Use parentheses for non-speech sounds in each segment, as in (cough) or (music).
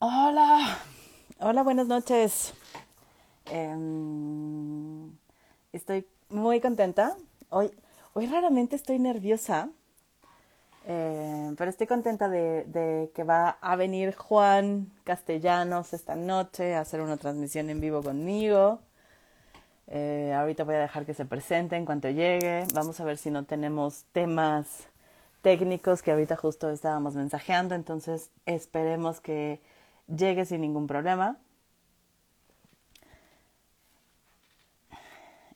Hola, hola, buenas noches. Em, estoy muy contenta. Hoy, hoy raramente estoy nerviosa, em, pero estoy contenta de, que va a venir Juan Castellanos esta noche a hacer una transmisión en vivo conmigo. Eh, ahorita voy a dejar que se presente en cuanto llegue. Vamos a ver si no tenemos temas técnicos que ahorita justo estábamos mensajeando, entonces esperemos que llegue sin ningún problema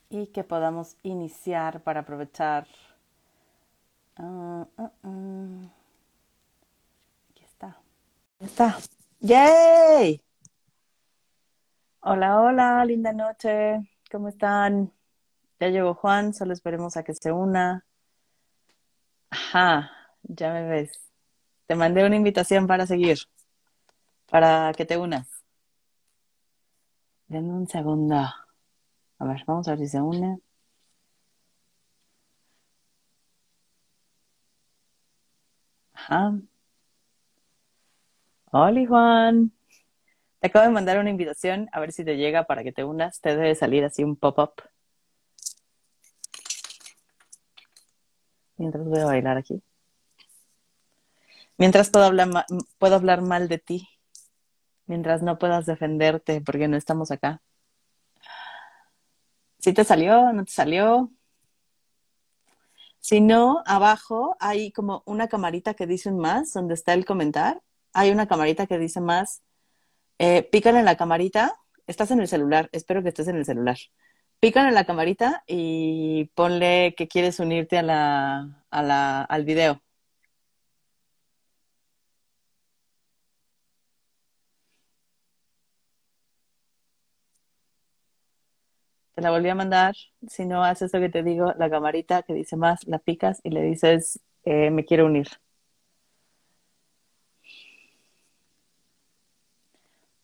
y que podamos iniciar para aprovechar. Uh, uh, uh. Aquí está. Está. ¡Yay! Hola, hola, linda noche. ¿Cómo están? Ya llegó Juan, solo esperemos a que se una. Ajá, ya me ves. Te mandé una invitación para seguir para que te unas. Denme un segundo. A ver, vamos a ver si se une. Ajá. Hola, Juan. Te acabo de mandar una invitación, a ver si te llega para que te unas. Te debe salir así un pop-up. Mientras voy a bailar aquí. Mientras puedo hablar, puedo hablar mal de ti mientras no puedas defenderte porque no estamos acá. Si te salió, no te salió. Si no, abajo hay como una camarita que dice un más, donde está el comentar. Hay una camarita que dice más. Eh, pícale en la camarita. Estás en el celular, espero que estés en el celular. Pícale en la camarita y ponle que quieres unirte a la, a la, al video. Te la volví a mandar. Si no haces lo que te digo, la camarita que dice más, la picas y le dices, eh, me quiero unir.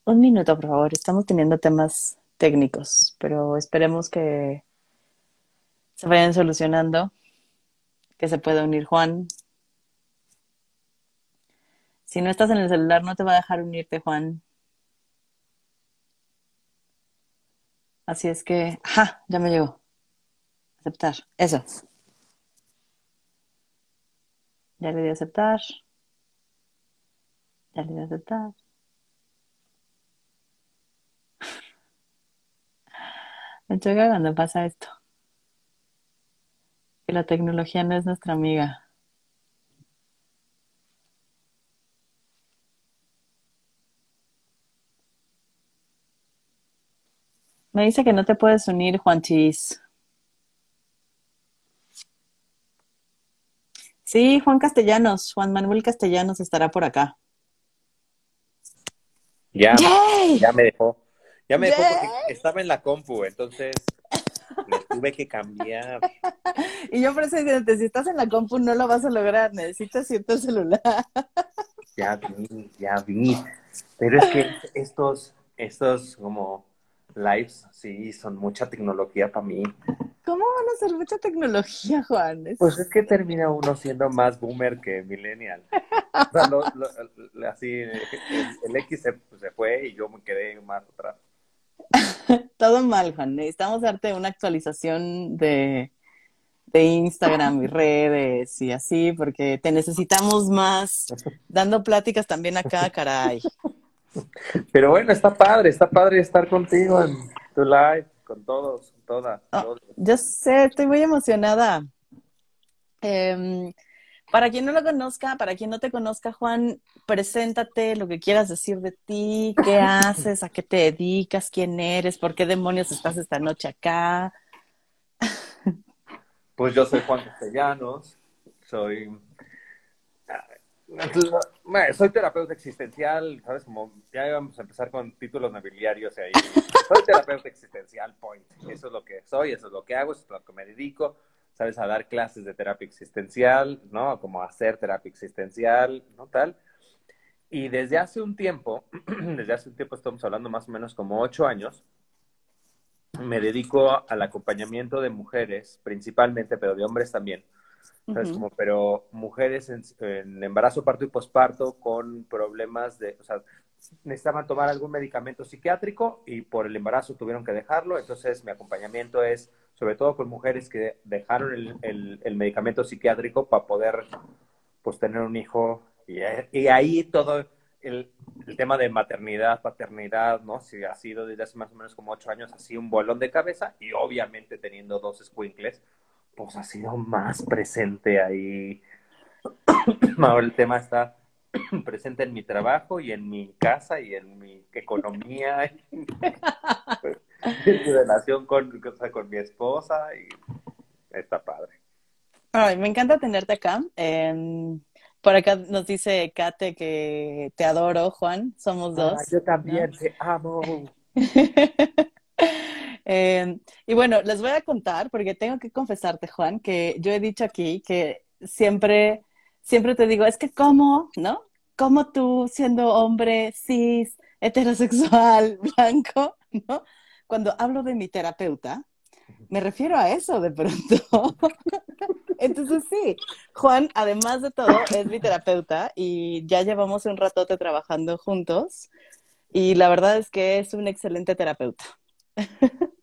Un minuto, por favor. Estamos teniendo temas técnicos, pero esperemos que se vayan solucionando, que se pueda unir Juan. Si no estás en el celular, no te va a dejar unirte, Juan. Así es que, ¡ja! Ya me llegó. Aceptar. Eso. Ya le di a aceptar. Ya le di a aceptar. (laughs) Me choca cuando pasa esto. Que la tecnología no es nuestra amiga. Me dice que no te puedes unir, Juanchis. Sí, Juan Castellanos, Juan Manuel Castellanos estará por acá. Ya, ya me dejó. Ya me dejó porque estaba en la compu, entonces le tuve que cambiar. (laughs) Y yo por eso si estás en la compu no lo vas a lograr, necesitas cierto celular. Ya vi, ya vi. Pero es que estos, estos como lives, sí, son mucha tecnología para mí. ¿Cómo van a ser mucha tecnología, Juan? Pues es que termina uno siendo más boomer que millennial. O sea, así, el, X se, fue y yo me quedé más atrás. (laughs) Todo mal, Juan. Necesitamos darte una actualización de, de Instagram y redes y así, porque te necesitamos más (laughs) dando pláticas también acá, caray. Pero bueno, está padre, está padre estar contigo en tu live, con todos, con todas. Oh, yo sé, estoy muy emocionada. Em, para quien no lo conozca, para quien no te conozca, Juan, preséntate lo que quieras decir de ti, qué haces, a qué te dedicas, quién eres, por qué demonios estás esta noche acá. Pues yo soy Juan Castellanos, soy soy terapeuta existencial, ¿sabes? Como ya íbamos a empezar con títulos nobiliarios ahí. Soy terapeuta existencial, point. Eso es lo que soy, eso es lo que hago, eso es lo que me dedico, ¿sabes? A dar clases de terapia existencial, ¿no? Como hacer terapia existencial, ¿no? Tal. Y desde hace un tiempo, (clears throat) desde hace un tiempo estamos hablando más o menos como ocho años, me dedico al acompañamiento de mujeres, principalmente, pero de hombres también, como, pero mujeres en, embarazo, parto y posparto con problemas de, o sea, necesitaban tomar algún medicamento psiquiátrico y por el embarazo tuvieron que dejarlo. Entonces, mi acompañamiento es sobre todo con mujeres que dejaron el, el, medicamento psiquiátrico para poder pues tener un hijo. Y, y ahí todo el, el, tema de maternidad, paternidad, ¿no? Si ha sido desde hace más o menos como ocho años así un bolón de cabeza y obviamente teniendo dos squinkles, pues ha sido más presente ahí. (coughs) Ahora el tema está (coughs) presente en mi trabajo y en mi casa y en mi economía, (laughs) en mi relación con, con mi esposa y está padre. Ay, me encanta tenerte acá. Em, por acá nos dice Kate que te adoro, Juan. Somos ah, dos. yo también te amo. (laughs) Em, y bueno, les voy a contar, porque tengo que confesarte, Juan, que yo he dicho aquí que siempre, siempre te digo, es que cómo, ¿no? ¿Cómo tú, siendo hombre cis, heterosexual, (laughs) blanco, ¿no? Cuando hablo de mi terapeuta, me refiero a eso de pronto. (laughs) Entonces sí, Juan, además de todo, es mi terapeuta y ya llevamos un ratote trabajando juntos y la verdad es que es un excelente terapeuta. (laughs)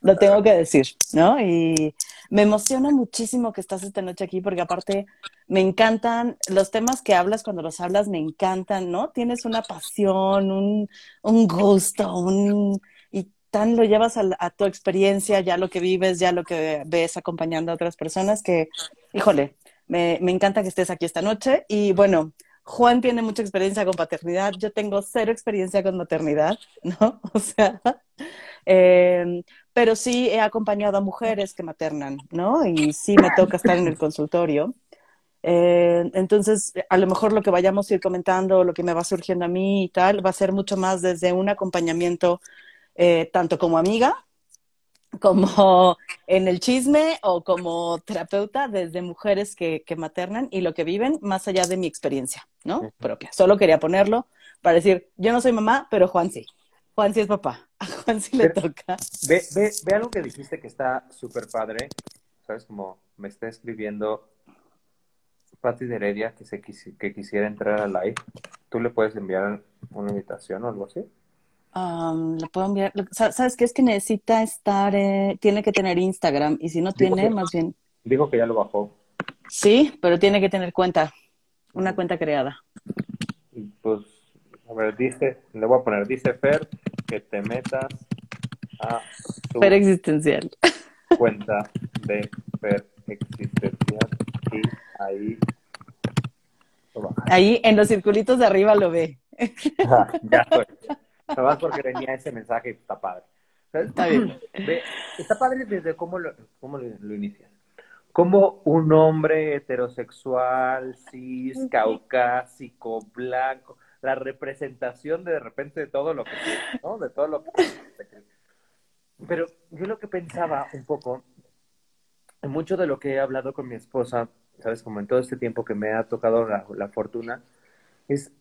Lo tengo que decir, ¿no? Y me emociona muchísimo que estás esta noche aquí porque aparte me encantan los temas que hablas cuando los hablas, me encantan, ¿no? Tienes una pasión, un, un gusto, un, y tan lo llevas a, tu experiencia, ya lo que vives, ya lo que ves acompañando a otras personas, que, híjole, me, me encanta que estés aquí esta noche. Y bueno, Juan tiene mucha experiencia con paternidad, yo tengo cero experiencia con maternidad, (laughs) ¿no? O sea, eh, pero sí he acompañado a mujeres que maternan, ¿no? Y sí me toca estar en el consultorio. Eh, entonces, a lo mejor lo que vayamos a ir comentando, lo que me va surgiendo a mí y tal, va a ser mucho más desde un acompañamiento, eh, tanto como amiga, como (laughs) en el chisme o como terapeuta desde mujeres que, que, maternan y lo que viven más allá de mi experiencia, ¿no? Propia. Solo quería ponerlo para decir, yo no soy mamá, pero Juan sí. Juan sí es papá. A Juan sí le toca. Ve, ve, ve algo que dijiste que está súper padre. ¿Sabes? Como me está escribiendo Pati de Heredia que, se que quisiera entrar al live. ¿Tú le puedes enviar una invitación o algo así? le puedo enviar. ¿Sabes qué? Es que necesita estar, eh, tiene que tener Instagram y si no tiene, más bien. Dijo que ya lo bajó. Sí, pero tiene que tener cuenta, una cuenta creada. Pues, a ver, dice, le voy a poner, dice Fer que te metas a tu Fer existencial. (laughs) cuenta de Fer existencial y ahí. Ahí en los circulitos de arriba lo ve. (laughs) ya estoy. (laughs) Nada porque venía ese mensaje, está padre. Está bien. (clears throat) está padre desde cómo lo, cómo lo, inicias. Como un hombre heterosexual, cis, caucásico, blanco, la representación de, de repente de todo lo que, ¿no? De todo lo que... Pero yo lo que pensaba un poco, mucho de lo que he hablado con mi esposa, sabes, como en todo este tiempo que me ha tocado la, la fortuna, es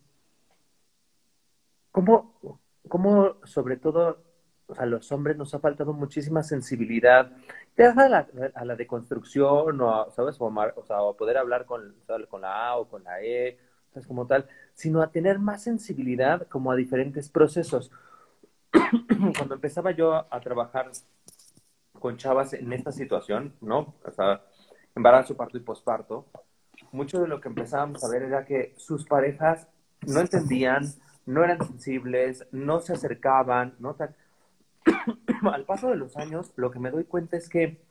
cómo cómo sobre todo a los hombres nos ha faltado muchísima sensibilidad, ya a la, a la deconstrucción o, ¿sabes? O, o, sea, poder hablar con, con la A o con la E, ¿sabes? Como tal, sino a tener más sensibilidad como a diferentes procesos. (clears throat) Cuando empezaba yo a, trabajar con chavas en esta situación, ¿no? O sea, embarazo, parto y posparto, mucho de lo que empezábamos a ver era que sus parejas no entendían, no eran sensibles, no se acercaban, ¿no? (clears throat) Al paso de los años, lo que me doy cuenta es que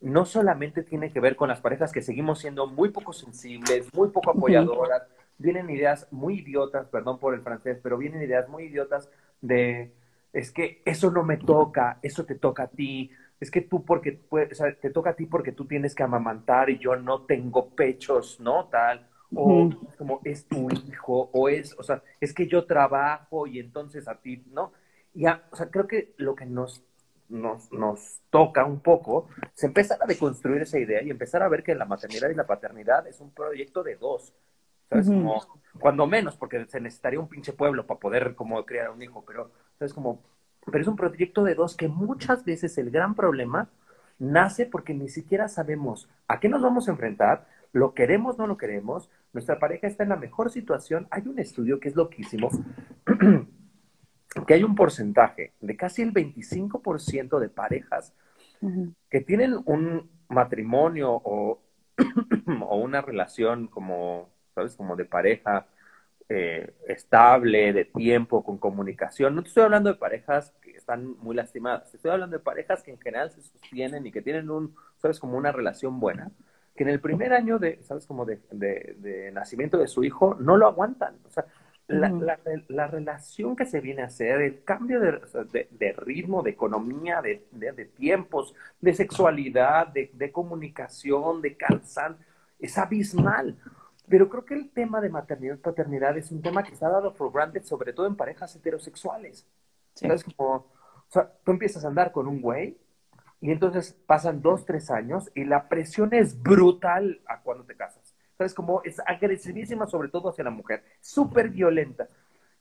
no solamente tiene que ver con las parejas que seguimos siendo muy poco sensibles, muy poco apoyadoras, vienen ideas muy idiotas, perdón por el francés, pero vienen ideas muy idiotas de, es que eso no me toca, eso te toca a ti, es que tú porque, o sea, te toca a ti porque tú tienes que amamantar y yo no tengo pechos, ¿no? Tal o como es tu hijo, o es, o sea, es que yo trabajo y entonces a ti, ¿no? Y o sea, creo que lo que nos, nos, nos toca un poco es empezar a deconstruir esa idea y empezar a ver que la maternidad y la paternidad es un proyecto de dos, ¿sabes? Como, cuando menos, porque se necesitaría un pinche pueblo para poder como criar un hijo, pero, ¿sabes? Como, pero es un proyecto de dos que muchas veces el gran problema nace porque ni siquiera sabemos a qué nos vamos a enfrentar, lo queremos, no lo queremos, nuestra pareja está en la mejor situación. Hay un estudio que es loquísimo, (clears throat) que hay un porcentaje de casi el 25% de parejas que tienen un matrimonio o, (clears throat) o, una relación como, ¿sabes? Como de pareja eh, estable, de tiempo, con comunicación. No te estoy hablando de parejas que están muy lastimadas, te estoy hablando de parejas que en general se sostienen y que tienen un, ¿sabes? Como una relación buena que en el primer año de, ¿sabes? Como de, de, nacimiento de su hijo, no lo aguantan. O sea, la, la, relación que se viene a hacer, el cambio de, de ritmo, de economía, de, tiempos, de sexualidad, de, comunicación, de calzán, es abismal. Pero creo que el tema de maternidad y paternidad es un tema que ha dado por granted, sobre todo en parejas heterosexuales. ¿Sabes? Como, o sea, tú empiezas a andar con un güey y entonces pasan dos, tres años y la presión es brutal a cuando te casas. ¿Sabes? Como es agresivísima, sobre todo hacia la mujer, súper violenta.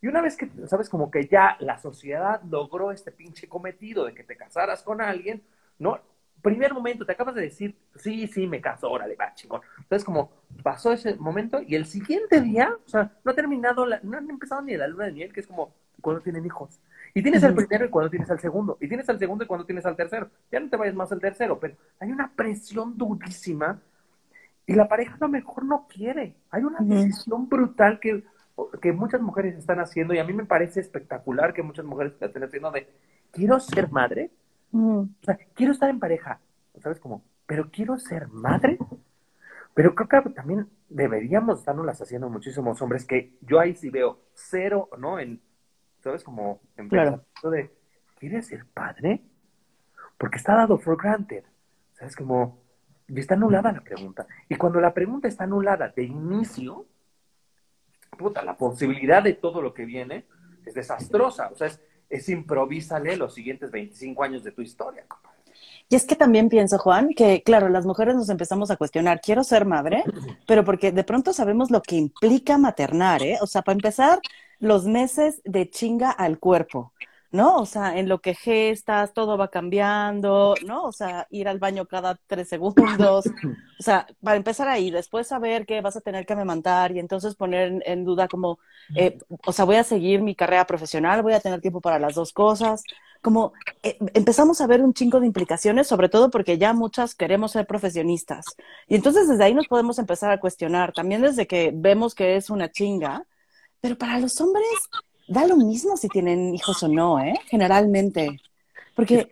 Y una vez que, ¿sabes? Como que ya la sociedad logró este pinche cometido de que te casaras con alguien, ¿no? Primer momento, te acabas de decir, sí, sí, me caso, órale, va, chingón. Entonces, como pasó ese momento y el siguiente día, o sea, no ha terminado, no han empezado ni la luna de miel, que es como cuando tienen hijos. Y tienes el primero y cuando tienes al segundo. Y tienes al segundo y cuando tienes al tercero. Ya no te vayas más al tercero, pero hay una presión durísima y la pareja a lo mejor no quiere. Hay una decisión brutal que, que muchas mujeres están haciendo y a mí me parece espectacular que muchas mujeres estén haciendo de, quiero ser madre, o sea, quiero estar en pareja, ¿sabes cómo? Pero quiero ser madre. Pero creo que también deberíamos estarnos haciendo muchísimos hombres que yo ahí sí veo cero, ¿no? En ¿sabes? Como en claro. de, ¿quieres ser padre? Porque está dado for granted, ¿sabes? Como, y está anulada la pregunta. Y cuando la pregunta está anulada de inicio, puta, la posibilidad de todo lo que viene es desastrosa. O sea, es, es improvísale los siguientes 25 años de tu historia, Y es que también pienso, Juan, que claro, las mujeres nos empezamos a cuestionar, quiero ser madre, pero porque de pronto sabemos lo que implica maternar, ¿eh? O sea, para empezar, los meses de chinga al cuerpo, ¿no? O sea, en lo que gestas, todo va cambiando, ¿no? O sea, ir al baño cada tres segundos. (laughs) O sea, para empezar ahí, después saber que vas a tener que amamantar y entonces poner en, duda como, eh, o sea, voy a seguir mi carrera profesional, voy a tener tiempo para las dos cosas. Como eh, empezamos a ver un chingo de implicaciones, sobre todo porque ya muchas queremos ser profesionistas. Y entonces desde ahí nos podemos empezar a cuestionar, también desde que vemos que es una chinga, pero para los hombres da lo mismo si tienen hijos o no, ¿eh? Generalmente. Porque,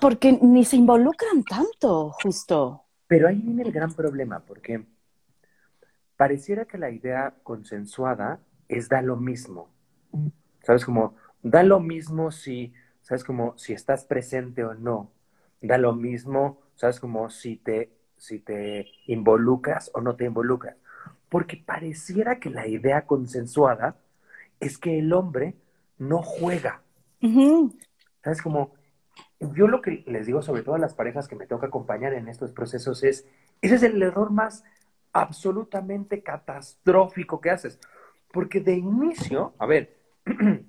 porque ni se involucran tanto, justo. Pero ahí viene el gran problema, porque pareciera que la idea consensuada es da lo mismo. ¿Sabes? Como, da lo mismo si, ¿sabes? Como, si estás presente o no. Da lo mismo, ¿sabes? Como si te, si te involucras o no te involucras porque pareciera que la idea consensuada es que el hombre no juega. ¿Sabes? Como yo lo que les digo, sobre todo a las parejas que me toca acompañar en estos procesos, es, ese es el error más absolutamente catastrófico que haces. Porque de inicio, a ver, (clears throat)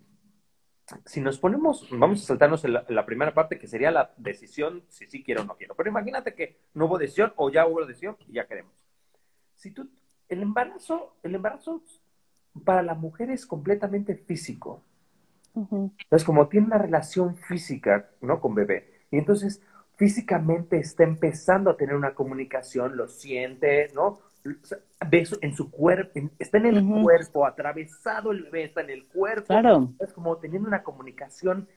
si nos ponemos, vamos a saltarnos en la, primera parte que sería la decisión si sí quiero o no quiero. Pero imagínate que no hubo decisión o ya hubo decisión y ya queremos. Si tú el embarazo, el embarazo para la mujer es completamente físico. Entonces, como tiene una relación física, ¿no? Con bebé. Y entonces, físicamente está empezando a tener una comunicación, lo siente, ¿no? Ve en su cuerpo, está en el cuerpo, atravesado el bebé, está en el cuerpo. Claro. Es como teniendo una comunicación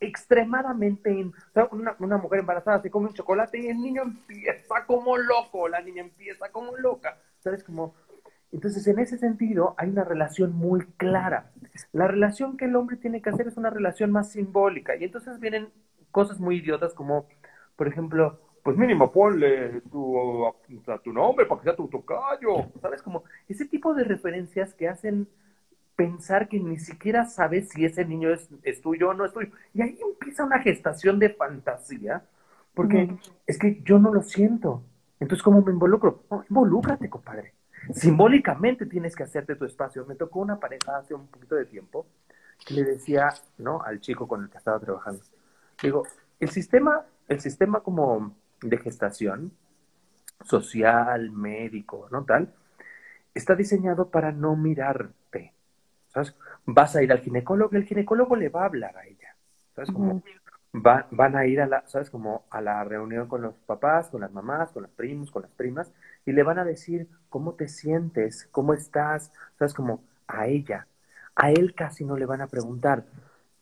extremadamente... una, una, mujer embarazada se come un chocolate y el niño empieza como loco, la niña empieza como loca. ¿Sabes? Como entonces, en ese sentido, hay una relación muy clara. La relación que el hombre tiene que hacer es una relación más simbólica. Y entonces vienen cosas muy idiotas como, por ejemplo, pues mínimo ponle tu, a, tu nombre para que sea tu tocayo. ¿Sabes? Como ese tipo de referencias que hacen pensar que ni siquiera sabes si ese niño es, es tuyo o no es tuyo. Y ahí empieza una gestación de fantasía, porque es que yo no lo siento. Entonces, ¿cómo me involucro? No, involúcrate, compadre simbólicamente tienes que hacerte tu espacio. Me tocó una pareja hace un poquito de tiempo que le decía, ¿no? Al chico con el que estaba trabajando. Digo, el sistema, el sistema como de gestación social, médico, ¿no? Tal, está diseñado para no mirarte, ¿sabes? vas a ir al ginecólogo, el ginecólogo le va a hablar a ella. ¿Sabes? Como van a ir a la, ¿sabes? Como a la reunión con los papás, con las mamás, con los primos, con las primas, y le van a decir cómo te sientes, cómo estás, ¿sabes? Como a ella. A él casi no le van a preguntar,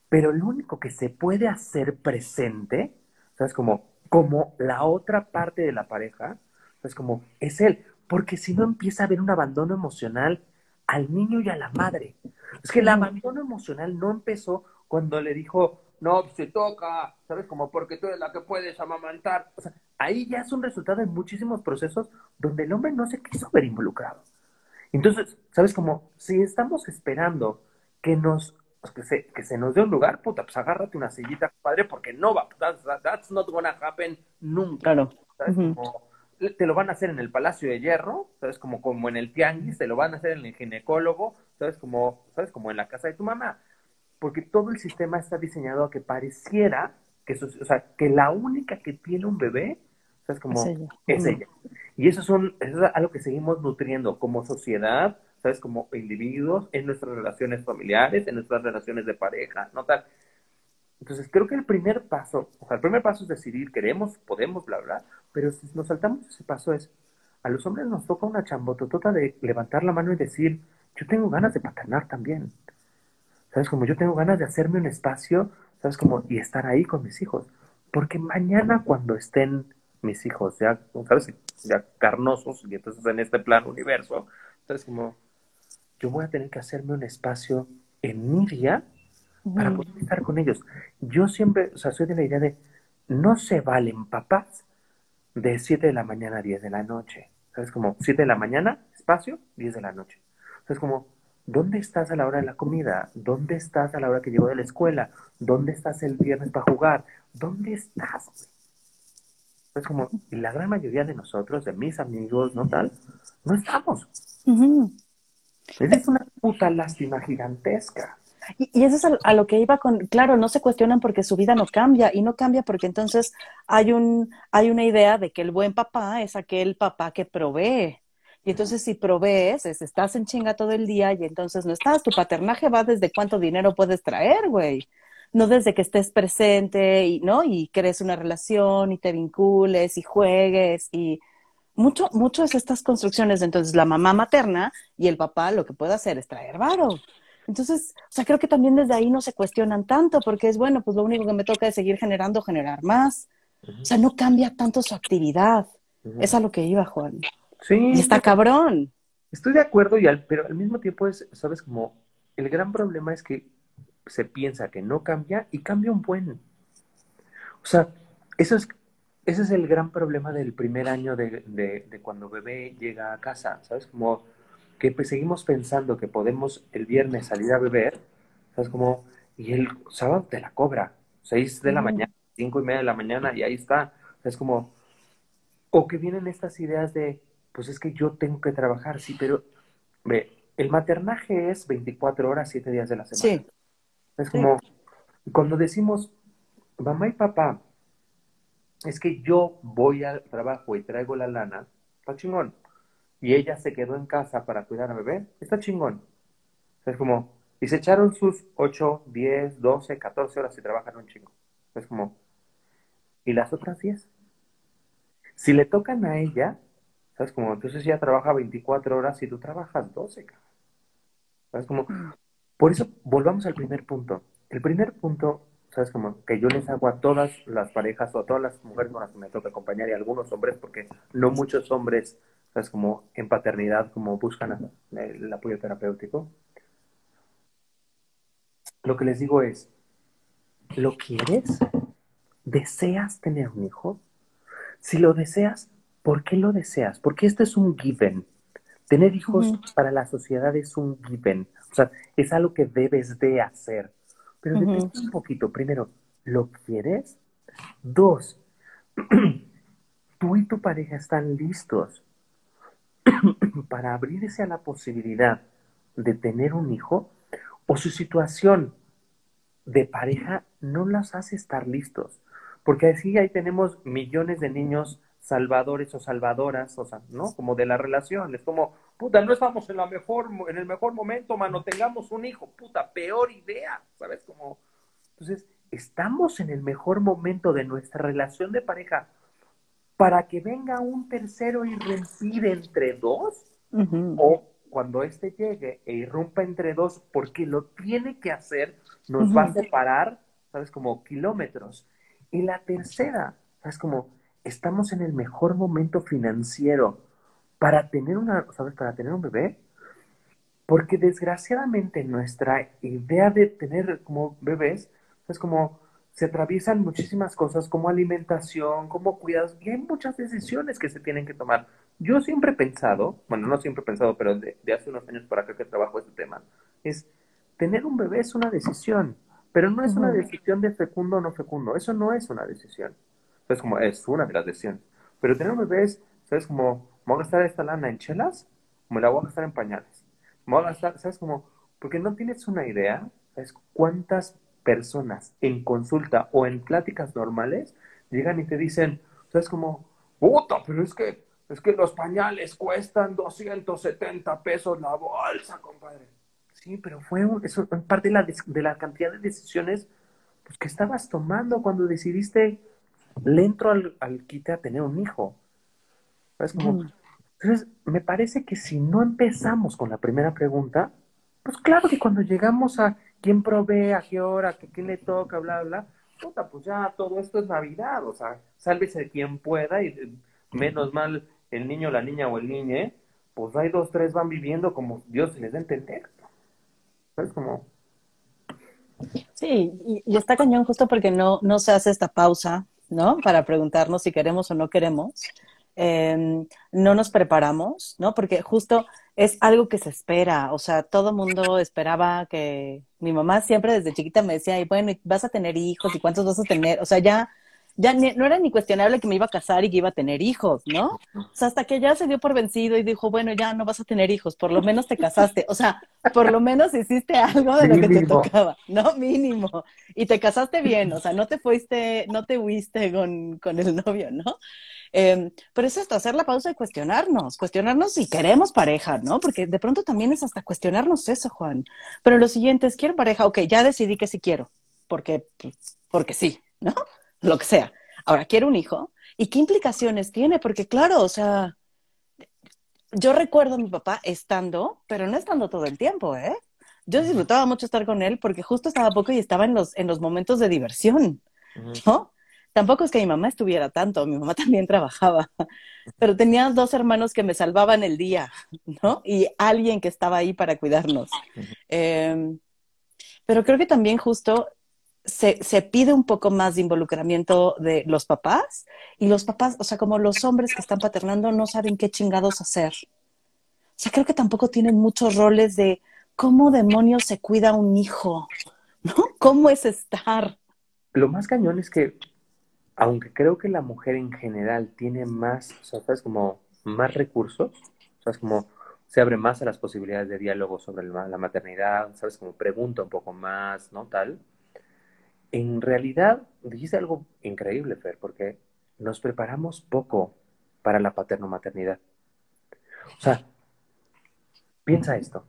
pero lo único que se puede hacer presente, ¿sabes? Como, como la otra parte de la pareja, ¿sabes? Como es él, porque si no empieza a haber un abandono emocional al niño y a la madre. Es que el abandono emocional no empezó cuando le dijo, no, se toca, ¿sabes? Como porque tú eres la que puedes amamantar. O sea, ahí ya es un resultado de muchísimos procesos donde el hombre no se quiso ver involucrado. Entonces, ¿sabes? Como si estamos esperando que nos, pues, que se, que se nos dé un lugar, puta, pues agárrate una sillita, padre, porque no va, that's, that's not gonna happen nunca. Claro. ¿Sabes? Como, te lo van a hacer en el Palacio de Hierro, ¿sabes? Como, como en el Tianguis, te lo van a hacer en el ginecólogo, ¿sabes? Como, ¿sabes? Como en la casa de tu mamá. Porque todo el sistema está diseñado a que pareciera que, o sea, que la única que tiene un bebé, ¿sabes? Como es ella. Y eso, son, eso es algo que seguimos nutriendo como sociedad, ¿sabes? Como individuos, en nuestras relaciones familiares, en nuestras relaciones de pareja, ¿no? Tal. Entonces, creo que el primer paso, o sea, el primer paso es decidir, queremos, podemos, bla, bla, pero si nos saltamos ese paso es, a los hombres nos toca una chambototota de levantar la mano y decir, yo tengo ganas de paternar también. ¿Sabes? Como yo tengo ganas de hacerme un espacio, ¿sabes? Como, y estar ahí con mis hijos. Porque mañana cuando estén mis hijos ya, ¿sabes? Ya carnosos, y entonces en este plan universo, ¿sabes? Como, yo voy a tener que hacerme un espacio en mi día para poder estar con ellos. Yo siempre, o sea, soy de la idea de, no se valen papás de 7 de la mañana a 10 de la noche. ¿Sabes? Como 7 de la mañana, espacio, 10 de la noche. ¿Sabes? Como, ¿dónde estás a la hora de la comida? ¿Dónde estás a la hora que llego de la escuela? ¿Dónde estás el viernes para jugar? ¿Dónde estás? Es como, y la gran mayoría de nosotros, de mis amigos, ¿no tal? No estamos. Es una puta lástima gigantesca. Y, eso es a, lo que iba con, claro, no se cuestionan porque su vida no cambia y no cambia porque entonces hay, un, hay una idea de que el buen papá es aquel papá que provee. Y entonces si provees, es, estás en chinga todo el día y entonces no estás. Tu paternaje va desde cuánto dinero puedes traer, güey. No desde que estés presente y, ¿no? Y crees una relación y te vincules y juegues y mucho, mucho es estas construcciones. Entonces la mamá materna y el papá lo que puede hacer es traer varo. Entonces, o sea, creo que también desde ahí no se cuestionan tanto, porque es bueno, pues lo único que me toca es seguir generando, generar más. O sea, no cambia tanto su actividad. Es a lo que iba, Juan. Sí. Y está cabrón. Estoy de acuerdo, y al, pero al mismo tiempo es, sabes, como el gran problema es que se piensa que no cambia y cambia un buen. O sea, eso es, ese es el gran problema del primer año de, de, de cuando bebé llega a casa, ¿sabes? Como que pues, seguimos pensando que podemos el viernes salir a beber, ¿sabes? Como, y el sábado te la cobra, seis de la mañana, cinco y media de la mañana, y ahí está. Es como, o que vienen estas ideas de, pues es que yo tengo que trabajar, sí, pero ve, el maternaje es 24 horas, 7 días de la semana. Sí. Es como, cuando decimos, mamá y papá, es que yo voy al trabajo y traigo la lana, está chingón y ella se quedó en casa para cuidar a bebé, está chingón. Es como, y se echaron sus 8, 10, 12, 14 horas y trabajan un chingo. Es como, ¿y las otras 10? Si le tocan a ella, ¿sabes? Como, entonces ella trabaja 24 horas y tú trabajas 12, ¿Sabes? Como, por eso, volvamos al primer punto. El primer punto, ¿sabes? Como que yo les hago a todas las parejas o a todas las mujeres con las que me toca acompañar y a algunos hombres, porque no muchos hombres ¿sabes? Como en paternidad, como buscan el apoyo terapéutico. Lo que les digo es, ¿lo quieres? ¿Deseas tener un hijo? Si lo deseas, ¿por qué lo deseas? Porque esto es un given. Tener hijos para la sociedad es un given. O sea, es algo que debes de hacer. Pero depende un poquito. Primero, ¿lo quieres? Dos, (clears throat) tú y tu pareja están listos (clears throat) para abrirse a la posibilidad de tener un hijo o su situación de pareja no las hace estar listos. Porque así ahí tenemos millones de niños salvadores o salvadoras, o sea, ¿no? Como de la relación. Es como, puta, no estamos en la mejor, en el mejor momento, mano, tengamos un hijo, puta, peor idea, ¿sabes? Como, entonces, estamos en el mejor momento de nuestra relación de pareja para que venga un tercero y irrumpir entre dos, o cuando éste llegue e irrumpa entre dos, porque lo tiene que hacer, nos va a separar, ¿sabes? Como kilómetros. Y la tercera, ¿sabes? Como estamos en el mejor momento financiero para tener una, ¿sabes? Para tener un bebé. Porque desgraciadamente nuestra idea de tener como bebés es como se atraviesan muchísimas cosas como alimentación, como cuidados, y hay muchas decisiones que se tienen que tomar. Yo siempre he pensado, bueno, no siempre he pensado, pero de, hace unos años para acá que trabajo este tema, es tener un bebé es una decisión, pero no es una decisión de fecundo o no fecundo, eso no es una decisión. Es como, es una de las decisiones. Pero tener un bebé es, ¿sabes? Como, ¿me voy a gastar esta lana en chelas? ¿Me la voy a gastar en pañales? ¿Me voy a gastar, ¿sabes? Como, porque no tienes una idea, ¿sabes? ¿Cuántas personas en consulta o en pláticas normales llegan y te dicen, ¿sabes? Como, puta, pero es que, es que los pañales cuestan 270 pesos la bolsa, compadre. Sí, pero fue eso, parte de la, de la cantidad de decisiones pues, que estabas tomando cuando decidiste le entro al, al quite a tener un hijo. ¿Sabes? Como, Entonces, me parece que si no empezamos con la primera pregunta, pues claro que cuando llegamos a quién provee, a qué hora, a quién le toca, bla, bla, puta, pues ya todo esto es Navidad, o sea, sálvese quien pueda y menos mal el niño, la niña o el niñe, pues hay dos, tres van viviendo como Dios les da entender. ¿Sabes? Como... Sí, y, y, está cañón justo porque no, no se hace esta pausa ¿no? Para preguntarnos si queremos o no queremos. Em, no nos preparamos, ¿no? Porque justo es algo que se espera, o sea, todo mundo esperaba que mi mamá siempre desde chiquita me decía, y bueno, vas a tener hijos y cuántos vas a tener, o sea, ya ya no era ni cuestionable que me iba a casar y que iba a tener hijos, ¿no? O sea, hasta que ya se dio por vencido y dijo, bueno, ya no vas a tener hijos, por lo menos te casaste, o sea, por lo menos hiciste algo de lo que te tocaba, ¿no? Mínimo. Y te casaste bien, o sea, no te fuiste, no te huiste con, con el novio, ¿no? Eh, pero es esto, hacer la pausa y cuestionarnos, cuestionarnos si queremos pareja, ¿no? Porque de pronto también es hasta cuestionarnos eso, Juan. Pero lo siguiente es, ¿quiero pareja? Ok, ya decidí que sí quiero, porque, porque sí, ¿no? Lo que sea. Ahora, quiero un hijo. ¿Y qué implicaciones tiene? Porque claro, o sea, yo recuerdo a mi papá estando, pero no estando todo el tiempo, ¿eh? Yo disfrutaba mucho estar con él porque justo estaba poco y estaba en los, en los momentos de diversión, ¿no? Tampoco es que mi mamá estuviera tanto, mi mamá (laughs) también trabajaba, pero tenía dos hermanos que me salvaban el día, ¿no? Y alguien que estaba ahí para cuidarnos. Em, pero creo que también justo se, se, pide un poco más de involucramiento de los papás y los papás, o sea, como los hombres que están paternando no saben qué chingados hacer. O sea, creo que tampoco tienen muchos roles de cómo demonios se cuida un hijo, (laughs) ¿no? ¿Cómo es estar? Lo más cañón es que, aunque creo que la mujer en general tiene más, o sea, ¿sabes? Como más recursos, ¿sabes? Como se abre más a las posibilidades de diálogo sobre la maternidad, ¿sabes? Como pregunta un poco más, ¿no? Tal en realidad dijiste algo increíble, Fer, porque nos preparamos poco para la paterno-maternidad. O sea, piensa esto.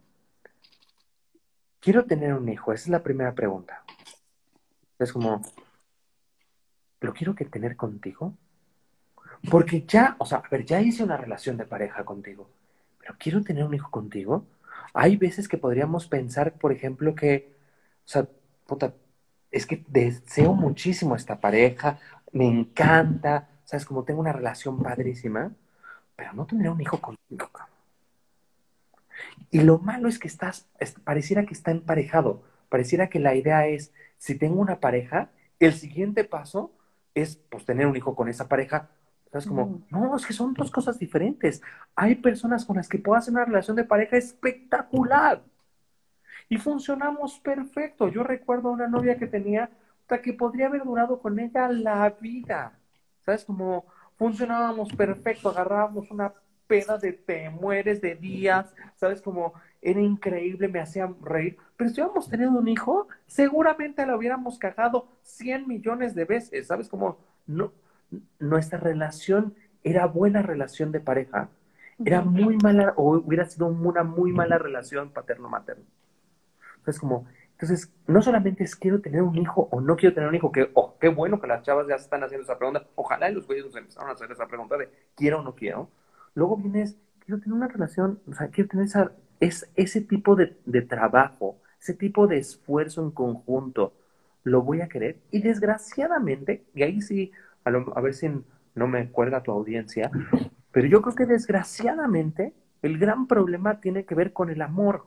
Quiero tener un hijo, esa es la primera pregunta. Es como, ¿lo quiero que tener contigo? Porque ya, o sea, a ver, ya hice una relación de pareja contigo, pero quiero tener un hijo contigo. Hay veces que podríamos pensar, por ejemplo, que, o sea, puta, es que deseo muchísimo a esta pareja, me encanta, ¿sabes? Como tengo una relación padrísima, pero no tendré un hijo contigo. Y lo malo es que estás, pareciera que está emparejado, pareciera que la idea es, si tengo una pareja, el siguiente paso es pues tener un hijo con esa pareja. ¿Sabes? Como, no, es que son dos cosas diferentes. Hay personas con las que puedo hacer una relación de pareja espectacular y funcionamos perfecto. Yo recuerdo a una novia que tenía que podría haber durado con ella la vida. ¿Sabes? Como funcionábamos perfecto, agarrábamos una pena de te mueres de días, ¿sabes? Como era increíble, me hacían reír. Pero si hubiéramos tenido un hijo, seguramente lo hubiéramos cagado 100 millones de veces, ¿sabes? Como no, nuestra relación era buena relación de pareja era muy mala, o hubiera sido una muy mala relación paterno-materno. Entonces, como, entonces, no solamente es quiero tener un hijo o no quiero tener un hijo, que, oh, qué bueno que las chavas ya se están haciendo esa pregunta, ojalá y los güeyes nos empezaron a hacer esa pregunta de quiero o no quiero. Luego vienes, quiero tener una relación, o sea, quiero tener esa, es, ese tipo de, de trabajo, ese tipo de esfuerzo en conjunto, lo voy a querer. Y desgraciadamente, y ahí sí, a, a ver si no me cuelga tu audiencia, (laughs) pero yo creo que desgraciadamente el gran problema tiene que ver con el amor.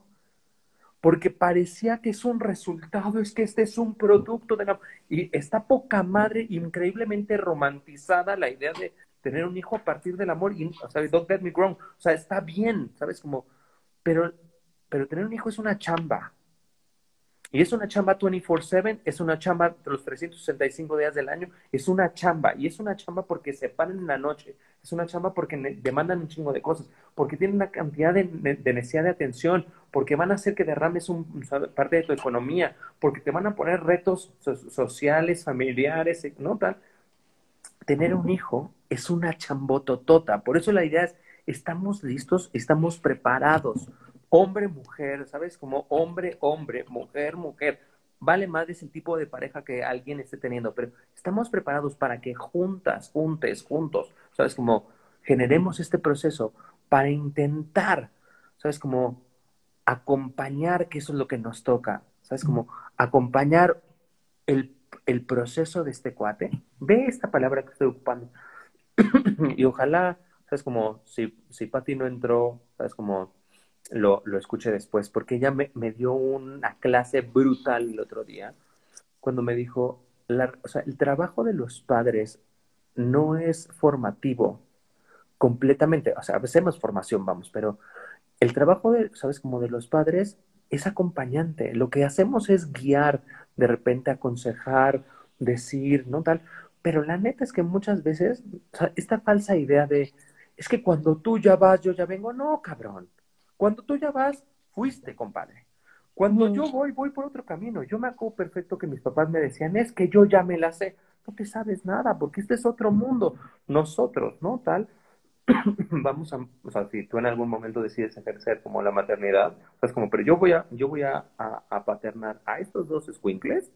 Porque parecía que es un resultado, es que este es un producto de la... Y está poca madre, increíblemente romantizada la idea de tener un hijo a partir del amor. Y, o sea, don't get me wrong, o sea, está bien, ¿sabes? Como, pero, pero tener un hijo es una chamba. Y es una chamba 24/7, es una chamba de los 365 días del año, es una chamba. Y es una chamba porque se paran en la noche, es una chamba porque demandan un chingo de cosas, porque tienen una cantidad de, necesidad de atención, porque van a hacer que derrames un, parte de tu economía, porque te van a poner retos sociales, familiares, ¿no? Tal. Tener un hijo es una chambototota. Por eso la idea es, estamos listos, estamos preparados hombre, mujer, ¿sabes? Como hombre, hombre, mujer, mujer. Vale más ese tipo de pareja que alguien esté teniendo, pero estamos preparados para que juntas, juntes, juntos, ¿sabes? Como generemos este proceso para intentar, ¿sabes? Como acompañar, que eso es lo que nos toca, ¿sabes? Como acompañar el, el proceso de este cuate. Ve esta palabra que estoy ocupando. (coughs) y ojalá, ¿sabes? Como si, si Pati no entró, ¿sabes? Como lo, lo escuché después, porque ella me, me, dio una clase brutal el otro día, cuando me dijo, la, o sea, el trabajo de los padres no es formativo completamente, o sea, hacemos formación, vamos, pero el trabajo de, sabes, como de los padres es acompañante. Lo que hacemos es guiar, de repente aconsejar, decir, ¿no? Tal. Pero la neta es que muchas veces, o sea, esta falsa idea de, es que cuando tú ya vas, yo ya vengo, no, cabrón. Cuando tú ya vas, fuiste, compadre. Cuando yo voy, voy por otro camino. Yo me acuerdo perfecto que mis papás me decían, es que yo ya me la sé. No te sabes nada, porque este es otro mundo. Nosotros, ¿no? Tal. (coughs) Vamos a, o sea, si tú en algún momento decides ejercer como la maternidad, pues como, pero yo voy a, yo voy a, a, paternar a estos dos squinkles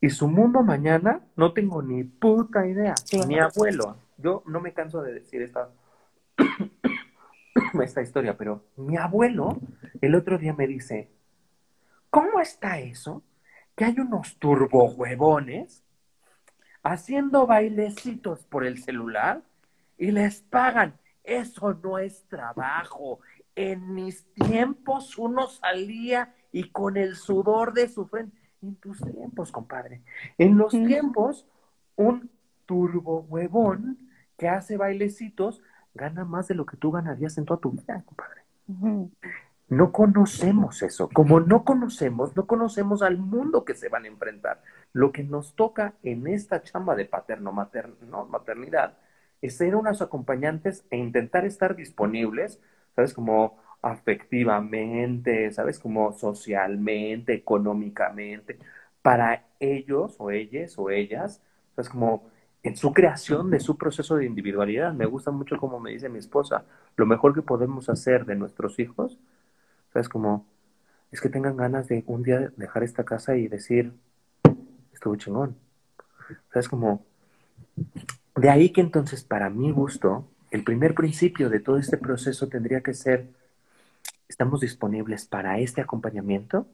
y su mundo mañana no tengo ni puta idea. Mi abuelo, yo no me canso de decir esta (coughs) esta historia, pero mi abuelo el otro día me dice, ¿cómo está eso? Que hay unos turbohuevones haciendo bailecitos por el celular y les pagan. Eso no es trabajo. En mis tiempos uno salía y con el sudor de su frente. En tus tiempos, compadre. En los tiempos, un turbohuevón que hace bailecitos gana más de lo que tú ganarías en toda tu vida, compadre. No conocemos eso. Como no conocemos, no conocemos al mundo que se van a enfrentar. Lo que nos toca en esta chamba de paterno materno, maternidad ser unos acompañantes e intentar estar disponibles, ¿sabes? Como afectivamente, ¿sabes? Como socialmente, económicamente, para ellos o ellas o ellas, ¿sabes? Como en su creación de su proceso de individualidad. Me gusta mucho como me dice mi esposa, lo mejor que podemos hacer de nuestros hijos, es como, es que tengan ganas de un día dejar esta casa y decir, estuvo chingón. es como, de ahí que entonces para mi gusto, el primer principio de todo este proceso tendría que ser, ¿estamos disponibles para este acompañamiento?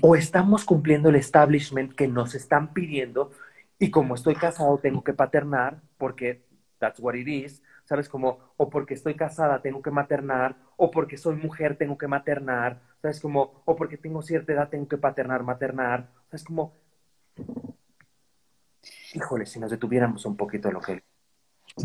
¿O estamos cumpliendo el establishment que nos están pidiendo y como estoy casado, tengo que paternar, porque that's what it is, ¿sabes? Como, o porque estoy casada, tengo que maternar, o porque soy mujer, tengo que maternar, ¿sabes? Como, o porque tengo cierta edad, tengo que paternar, maternar, ¿sabes? Como, híjole, si nos detuviéramos un poquito lo que...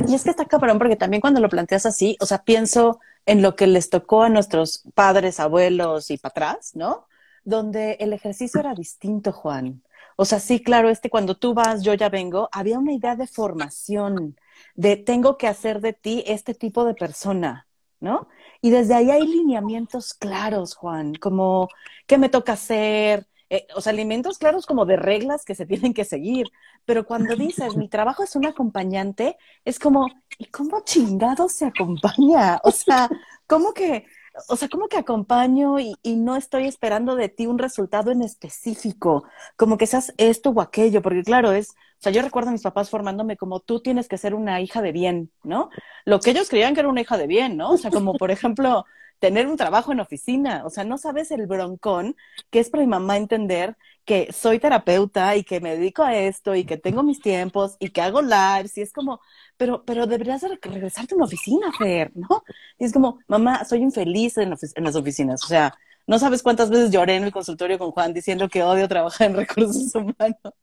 Y es que está cabrón, porque también cuando lo planteas así, o sea, pienso en lo que les tocó a nuestros padres, abuelos y para atrás, ¿no? Donde el ejercicio era distinto, Juan. O sea, sí, claro, este cuando tú vas, yo ya vengo, había una idea de formación, de tengo que hacer de ti este tipo de persona, ¿no? Y desde ahí hay lineamientos claros, Juan, como qué me toca hacer, eh, o sea, alimentos claros como de reglas que se tienen que seguir, pero cuando dices, mi trabajo es un acompañante, es como, ¿y cómo chingado se acompaña? O sea, ¿cómo que, o sea, ¿cómo que acompaño y, y, no estoy esperando de ti un resultado en específico? Como que seas esto o aquello, porque claro, es, o sea, yo recuerdo a mis papás formándome como tú tienes que ser una hija de bien, ¿no? Lo que ellos creían que era una hija de bien, ¿no? O sea, como por ejemplo, tener un trabajo en oficina. O sea, no sabes el broncón que es para mi mamá entender que soy terapeuta y que me dedico a esto y que tengo mis tiempos y que hago lives y es como, pero, pero deberías regresarte a una oficina, Fer, ¿no? Y es como, mamá, soy infeliz en, en las oficinas. O sea, no sabes cuántas veces lloré en el consultorio con Juan diciendo que odio trabajar en recursos humanos.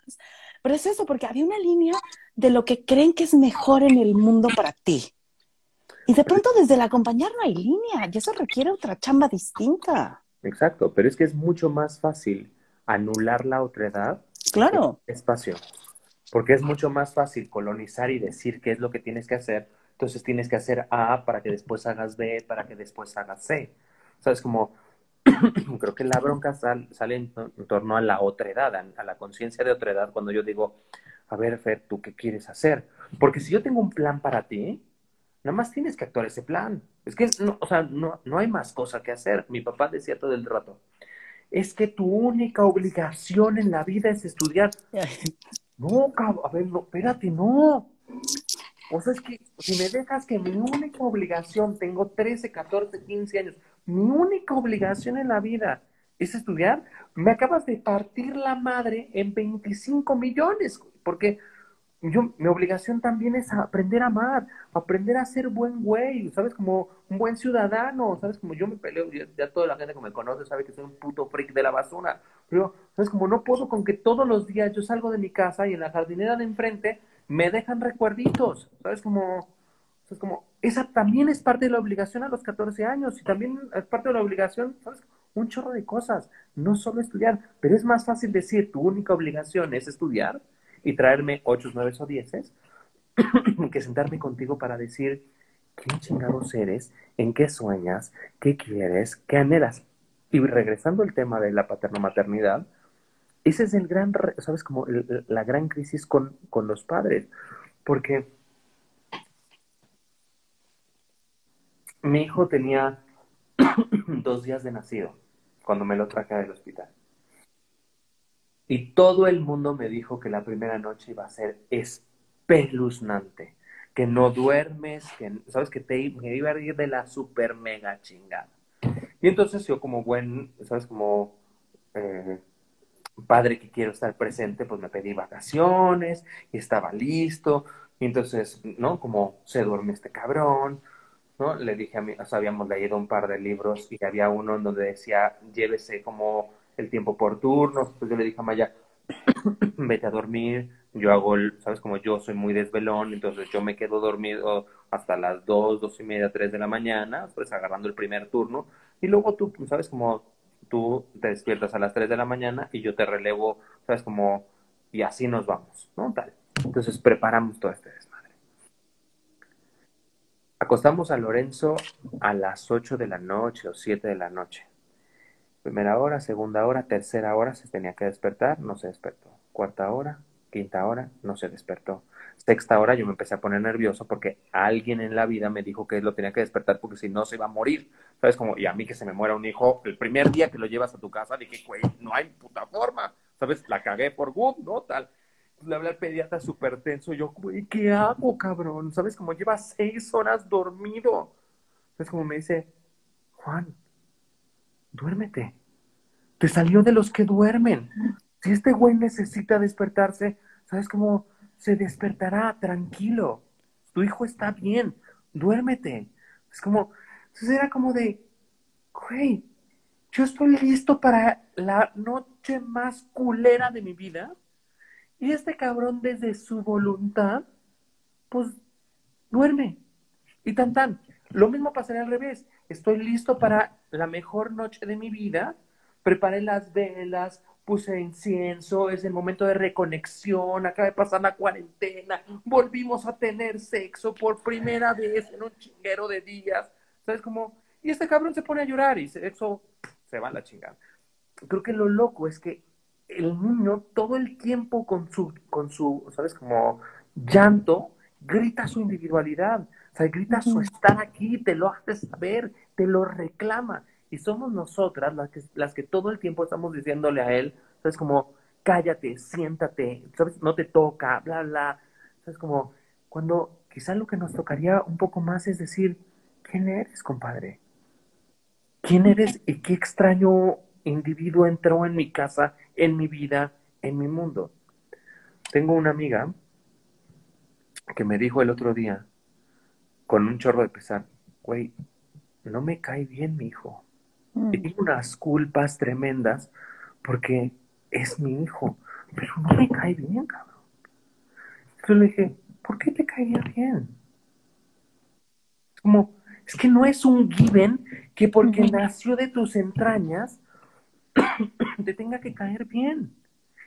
Pero es eso, porque había una línea de lo que creen que es mejor en el mundo para ti. Y de pronto desde el acompañar no hay línea, y eso requiere otra chamba distinta. Exacto, pero es que es mucho más fácil anular la otredad. Claro. Espacio. Porque es mucho más fácil colonizar y decir qué es lo que tienes que hacer. Entonces tienes que hacer A para que después hagas B, para que después hagas C. O sea, es como, (clears throat) creo que la bronca sale en, torno a la otredad, a la conciencia de otredad, cuando yo digo, a ver, Fer, ¿tú qué quieres hacer? Porque si yo tengo un plan para ti, Nada más tienes que actuar ese plan. Es que, no, o sea, no, no hay más cosa que hacer. Mi papá decía todo el rato, es que tu única obligación en la vida es estudiar. (laughs) No, cabrón, a ver, no, espérate, no. O sea, es que si me dejas que mi única obligación, tengo 13, 14, 15 años, mi única obligación en la vida es estudiar, me acabas de partir la madre en 25 millones, porque yo, mi obligación también es aprender a amar, aprender a ser buen güey, ¿sabes? Como un buen ciudadano, ¿sabes? Como yo me peleo, ya, toda la gente que me conoce sabe que soy un puto freak de la basura, pero, ¿sabes? Como no puedo con que todos los días yo salgo de mi casa y en la jardinera de enfrente me dejan recuerditos, ¿sabes? Como, ¿sabes? Como, esa también es parte de la obligación a los 14 años y también es parte de la obligación, ¿sabes? Un chorro de cosas, no solo estudiar, pero es más fácil decir tu única obligación es estudiar y traerme ocho, nueve o dieces, (clears throat) que sentarme contigo para decir quién chingados eres, en qué sueñas, qué quieres, qué anhelas. Y regresando al tema de la paterno-maternidad, ese es el gran, ¿sabes? Como la gran crisis con, con los padres, porque mi hijo tenía (clears throat) dos días de nacido cuando me lo traje del hospital. Y todo el mundo me dijo que la primera noche iba a ser espeluznante, que no duermes, que, sabes que te iba a ir de la super mega chingada. Y entonces yo como buen, sabes, como eh, padre que quiero estar presente, pues me pedí vacaciones y estaba listo. Y entonces, ¿no? Como se duerme este cabrón, ¿no? Le dije a mí, o sea, habíamos leído un par de libros y había uno en donde decía, llévese como el tiempo por turnos. Pues yo le dije a Maya, (coughs) vete a dormir. Yo hago, sabes, como yo soy muy desvelón, entonces yo me quedo dormido hasta las dos, dos y media, tres de la mañana, pues agarrando el primer turno. Y luego tú, sabes, como tú te despiertas a las tres de la mañana y yo te relevo, sabes, como, y así nos vamos, ¿no? Tal. Entonces preparamos todo este desmadre. Acostamos a Lorenzo a las ocho de la noche o siete de la noche. Primera hora, segunda hora, tercera hora se tenía que despertar, no se despertó. Cuarta hora, quinta hora, no se despertó. Sexta hora yo me empecé a poner nervioso porque alguien en la vida me dijo que lo tenía que despertar porque si no se iba a morir. ¿Sabes? Como, y a mí que se me muera un hijo, el primer día que lo llevas a tu casa dije, güey, no hay puta forma. ¿Sabes? La cagué por good, ¿no? Tal. Le hablé al pediatra súper tenso. Yo, güey, ¿qué hago, cabrón? ¿Sabes? Como lleva seis horas dormido. ¿Sabes? Como me dice, Juan, duérmete. Te salió de los que duermen. Si este güey necesita despertarse, ¿sabes cómo? Se despertará, tranquilo. Tu hijo está bien, duérmete. Es como, entonces era como de, güey, yo estoy listo para la noche más culera de mi vida. Y este cabrón desde su voluntad, pues duerme. Y tan tan. Lo mismo pasaría al revés. Estoy listo para la mejor noche de mi vida, preparé las velas, puse incienso, es el momento de reconexión, acaba de pasar la cuarentena, volvimos a tener sexo por primera vez en un chinguero de días, ¿sabes cómo? Y este cabrón se pone a llorar y sexo se va a la chingada. Creo que lo loco es que el niño todo el tiempo con su, con su, ¿sabes? Como llanto, grita su individualidad, o sea, grita su estar aquí, te lo hace saber, te lo reclama. Y somos nosotras las que, las que todo el tiempo estamos diciéndole a él, ¿sabes? Como, cállate, siéntate, ¿sabes? No te toca, bla, bla. ¿Sabes? Como, cuando quizá lo que nos tocaría un poco más es decir, ¿quién eres, compadre? ¿Quién eres y qué extraño individuo entró en mi casa, en mi vida, en mi mundo? Tengo una amiga que me dijo el otro día, con un chorro de pesar, güey, no me cae bien mi hijo. Y mm. tengo unas culpas tremendas porque es mi hijo, pero no me cae bien, cabrón. Entonces le dije, ¿por qué te caía bien? Es como, es que no es un given que porque nació de tus entrañas (coughs) te tenga que caer bien.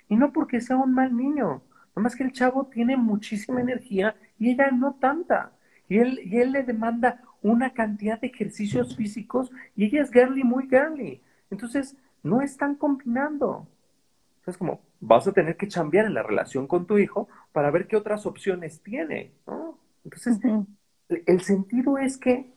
Y no porque sea un mal niño. Nomás que el chavo tiene muchísima energía y ella no tanta. Y él, y él le demanda una cantidad de ejercicios físicos y ella es girly, muy girly. Entonces, no están combinando. Entonces, como vas a tener que cambiar en la relación con tu hijo para ver qué otras opciones tiene, ¿no? Entonces, el sentido es que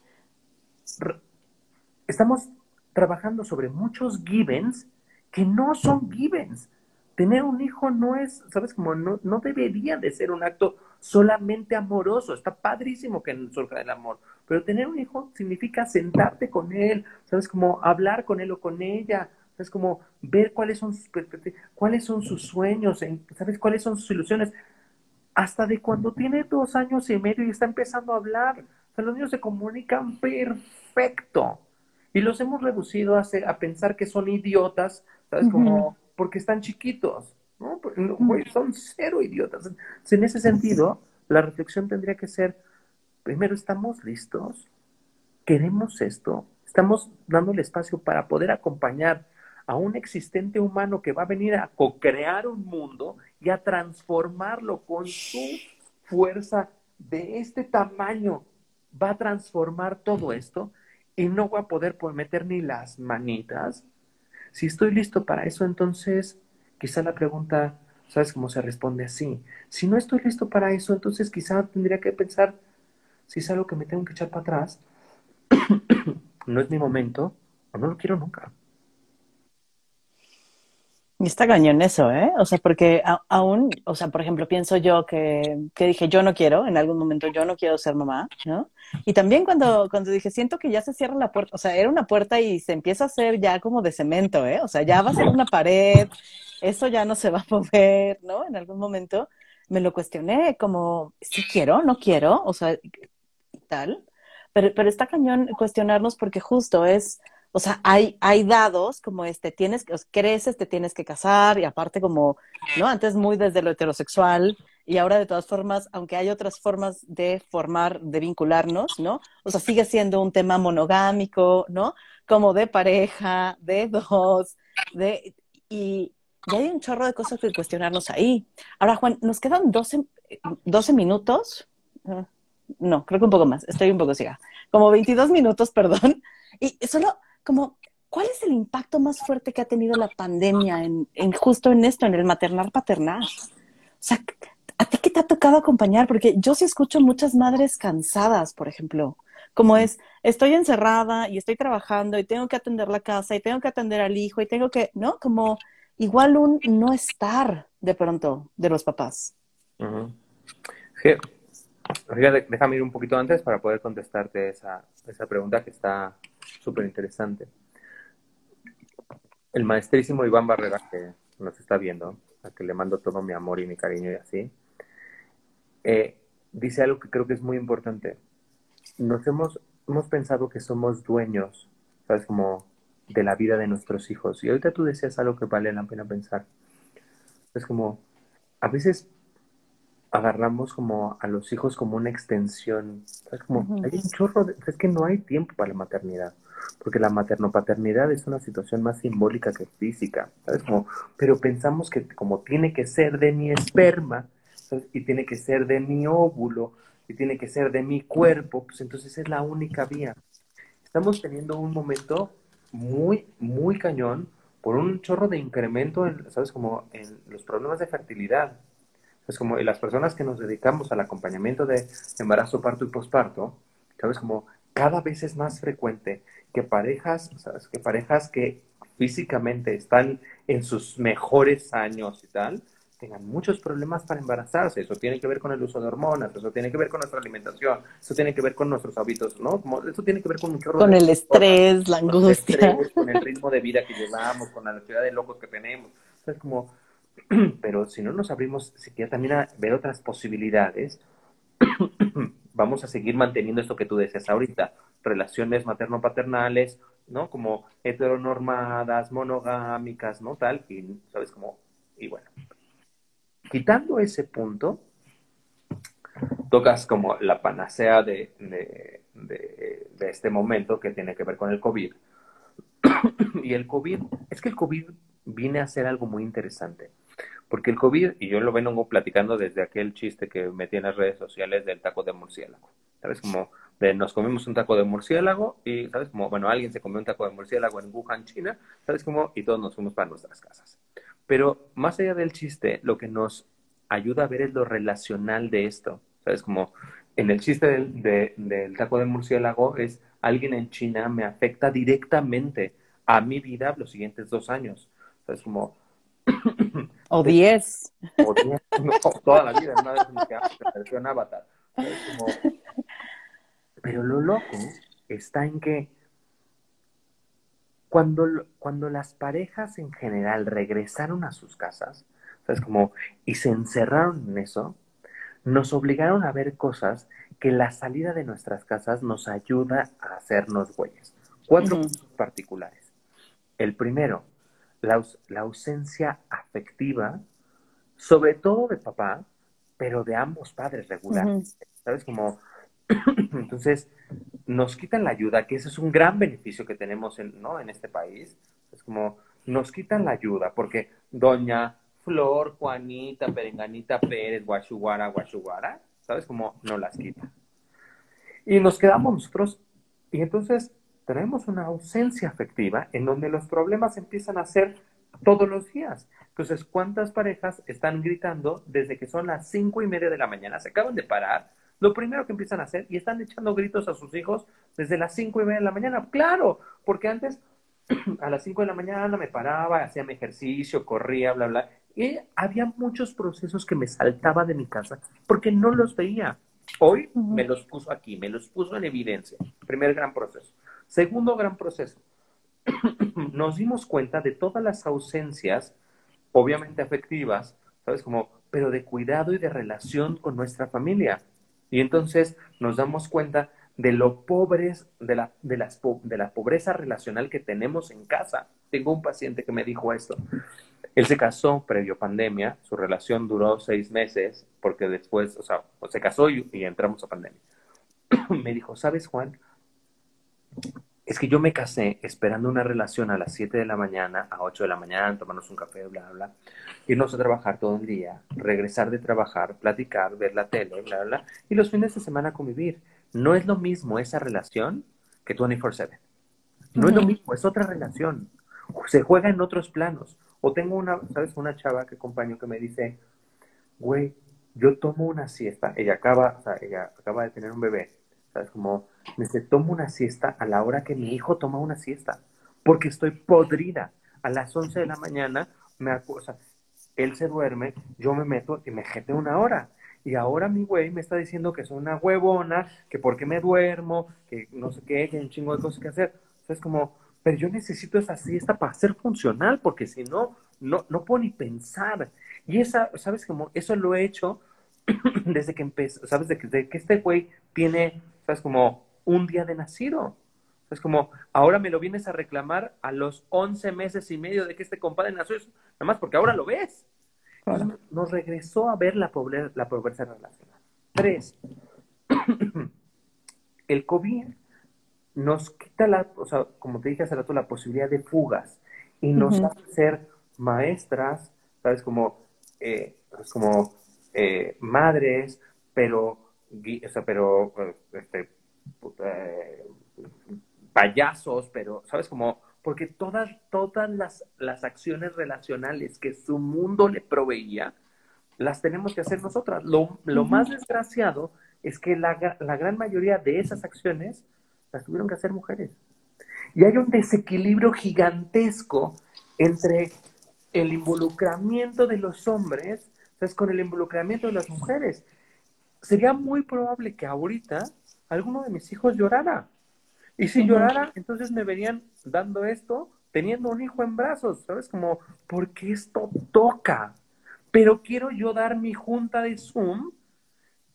estamos trabajando sobre muchos givens que no son givens. Tener un hijo no es, ¿sabes? Como no, no debería de ser un acto solamente amoroso. Está padrísimo que surja el amor, pero tener un hijo significa sentarte con él, ¿sabes? Como hablar con él o con ella, ¿sabes? Como ver cuáles son sus cuáles son sus sueños, ¿sabes? Cuáles son sus ilusiones. Hasta de cuando tiene dos años y medio y está empezando a hablar. O sea, los niños se comunican perfecto. Y los hemos reducido a, a pensar que son idiotas, ¿sabes? Como porque están chiquitos, ¿no? son cero idiotas. En ese sentido, la reflexión tendría que ser, primero, ¿estamos listos? ¿Queremos esto? ¿Estamos dando el espacio para poder acompañar a un existente humano que va a venir a co-crear un mundo y a transformarlo con su fuerza de este tamaño? Va a transformar todo esto y no voy a poder meter ni las manitas si estoy listo para eso, entonces quizá la pregunta, ¿sabes cómo se responde así? Si no estoy listo para eso, entonces quizá tendría que pensar si es algo que me tengo que echar para atrás, (coughs) no es mi momento o no lo quiero nunca. Y está cañón eso, ¿eh? O sea, porque aún, o sea, por ejemplo, pienso yo que, que, dije, yo no quiero, en algún momento yo no quiero ser mamá, ¿no? Y también cuando, cuando dije, siento que ya se cierra la puerta, o sea, era una puerta y se empieza a hacer ya como de cemento, ¿eh? O sea, ya va a ser una pared, eso ya no se va a mover, ¿no? En algún momento me lo cuestioné, como, si quiero, no quiero, o sea, tal. Pero, pero está cañón cuestionarnos porque justo es o sea, hay, hay dados como este, tienes que, creces, te tienes que casar, y aparte como, ¿no? Antes muy desde lo heterosexual, y ahora de todas formas, aunque hay otras formas de formar, de vincularnos, ¿no? O sea, sigue siendo un tema monogámico, ¿no? Como de pareja, de (laughs) dos, de... Y, hay un chorro de cosas que cuestionarnos ahí. Ahora, Juan, nos quedan 12, 12 minutos. Ah, no, creo que un poco más. Estoy un poco ciega. Como 22 minutos, (laughs) perdón. Y solo como, ¿cuál es el impacto más fuerte que ha tenido la pandemia en, justo en esto, en el maternar paternal? O sea, ¿a ti qué te ha tocado acompañar? Porque yo sí escucho muchas madres cansadas, por ejemplo, como es, estoy encerrada y estoy trabajando y tengo que atender la casa y tengo que atender al hijo y tengo que, ¿no? Como igual un no estar de pronto de los papás. déjame ir un poquito antes para poder contestarte esa, esa pregunta que está súper interesante. El maestrísimo Iván Barrera, que nos está viendo, a que le mando todo mi amor y mi cariño y así, eh, dice algo que creo que es muy importante. Nos hemos, hemos pensado que somos dueños, ¿sabes? Como de la vida de nuestros hijos. Y ahorita tú decías algo que vale la pena pensar. Es como, a veces agarramos como a los hijos como una extensión. Es como, hay un chorro, es que no hay tiempo para la maternidad, porque la maternopaternidad es una situación más simbólica que física, ¿sabes? Como, pero pensamos que como tiene que ser de mi esperma, y tiene que ser de mi óvulo, y tiene que ser de mi cuerpo, pues entonces es la única vía. Estamos teniendo un momento muy, muy cañón, por un chorro de incremento, en, ¿sabes? Como en los problemas de fertilidad. Es como las personas que nos dedicamos al acompañamiento de embarazo, parto y posparto, ¿sabes? Como cada vez es más frecuente que parejas. Que parejas que físicamente están en sus mejores años y tal, tengan muchos problemas para embarazarse. Eso tiene que ver con el uso de hormonas, eso tiene que ver con nuestra alimentación, eso tiene que ver con nuestros hábitos, ¿no? Como, eso tiene que ver con mucho... Con el estrés, la angustia. Con el, ritmo de vida que llevamos, con la necesidad de locos que tenemos. Es como, (clears throat) pero si no nos abrimos siquiera también a ver otras posibilidades, (clears throat) vamos a seguir manteniendo esto que tú decías ahorita, relaciones materno-paternales, ¿no? Como heteronormadas, monogámicas, ¿no? Tal, y, ¿sabes? Como, y bueno, quitando ese punto, tocas como la panacea de, este momento que tiene que ver con el COVID. (coughs) y el COVID, es que el COVID viene a ser algo muy interesante. Porque el COVID, y yo lo vengo platicando desde aquel chiste que metí en las redes sociales del taco de murciélago. ¿Sabes? Como de nos comimos un taco de murciélago y, ¿sabes? Como, bueno, alguien se comió un taco de murciélago en Wuhan, China, ¿sabes? Como, y todos nos fuimos para nuestras casas. Pero más allá del chiste, lo que nos ayuda a ver es lo relacional de esto. ¿Sabes? Como en el chiste del, taco de murciélago es alguien en China me afecta directamente a mi vida los siguientes dos años. ¿Sabes? Como... (clears throat) O diez. O diez. toda la vida. Una vez me en Avatar. Pero lo loco está en que cuando, cuando las parejas en general regresaron a sus casas, ¿sabes? Como, y se encerraron en eso, nos obligaron a ver cosas que la salida de nuestras casas nos ayuda a hacernos güeyes. Cuatro puntos particulares. El primero, la, ausencia afectiva, sobre todo de papá, pero de ambos padres regulares. ¿Sabes? Como, (clears throat) entonces, nos quitan la ayuda, que ese es un gran beneficio que tenemos en, ¿no? en este país. Es como, nos quitan la ayuda, porque doña Flor, Juanita, Perenganita Pérez, Guachuguara, Guachuguara, ¿sabes? Como no las quita. Y nos quedamos nosotros, y entonces tenemos una ausencia afectiva en donde los problemas empiezan a ser todos los días. Entonces, ¿cuántas parejas están gritando desde que son las cinco y media de la mañana? Se acaban de parar, lo primero que empiezan a hacer y están echando gritos a sus hijos desde las cinco y media de la mañana. Claro, porque antes (clears throat) a las cinco de la mañana me paraba, hacía mi ejercicio, corría, bla, bla. Y había muchos procesos que me saltaba de mi casa porque no los veía. Hoy me los puso aquí, me los puso en evidencia. Primer gran proceso. Segundo gran proceso. (clears throat) Nos dimos cuenta de todas las ausencias, obviamente afectivas, ¿sabes? Como, pero de cuidado y de relación con nuestra familia. Y entonces nos damos cuenta de lo pobres, de la, de, las, de la pobreza relacional que tenemos en casa. Tengo un paciente que me dijo esto. Él se casó previo pandemia, su relación duró seis meses, porque después, o sea, se casó y, y entramos a pandemia. (clears throat) me dijo, ¿sabes, Juan? Es que yo me casé esperando una relación a las 7 de la mañana, a 8 de la mañana, tomarnos un café, bla, bla, irnos a trabajar todo el día, regresar de trabajar, platicar, ver la tele, bla, bla, y los fines de semana convivir. No es lo mismo esa relación que 24/7. No es lo mismo, es otra relación. Se juega en otros planos. O tengo una, ¿sabes? Una chava que acompaño que me dice, güey, yo tomo una siesta. Ella acaba, o sea, ella acaba de tener un bebé. ¿Sabes? Como me dice, tomo una siesta a la hora que mi hijo toma una siesta, porque estoy podrida. A las 11 de la mañana, me acusa, él se duerme, yo me meto y me jete una hora. Y ahora mi güey me está diciendo que soy una huevona, que porque me duermo, que no sé qué, que hay un chingo de cosas que hacer. O es como, pero yo necesito esa siesta para ser funcional, porque si no, no, no puedo ni pensar. Y esa, ¿sabes? Como eso lo he hecho (clears throat) desde que empecé, ¿sabes? Desde que este güey tiene, ¿sabes? Como un día de nacido. Es como, ahora me lo vienes a reclamar a los 11 meses y medio de que este compadre nació, nada más porque ahora lo ves. nos regresó a ver la pobreza, la pobreza relacional. Tres, (clears throat) el COVID nos quita la, o sea, como te dije hace rato, la posibilidad de fugas y nos hace ser maestras, ¿sabes? Como, eh, pues como eh, madres, pero, o sea, pero, este, eh, payasos, pero, ¿sabes? Como, porque todas, todas las, las acciones relacionales que su mundo le proveía, las tenemos que hacer nosotras. Lo, lo más desgraciado es que la, la gran mayoría de esas acciones las tuvieron que hacer mujeres. Y hay un desequilibrio gigantesco entre el involucramiento de los hombres. Con el involucramiento de las mujeres. Sería muy probable que ahorita alguno de mis hijos llorara. Y si llorara, entonces me verían dando esto, teniendo un hijo en brazos, ¿sabes? Como, porque esto toca. Pero quiero yo dar mi junta de Zoom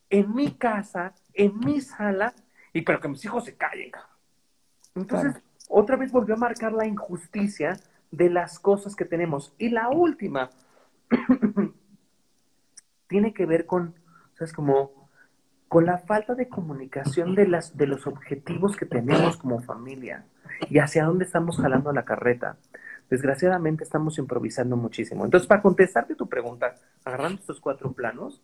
en mi casa, en mi sala, y pero que mis hijos se callen. Entonces, otra vez volvió a marcar la injusticia de las cosas que tenemos. Y la última (clears throat) tiene que ver con, ¿sabes? Como con la falta de comunicación de, las, de los objetivos que tenemos como familia y hacia dónde estamos jalando la carreta. Desgraciadamente estamos improvisando muchísimo. Entonces, para contestarte tu pregunta, agarrando estos cuatro planos,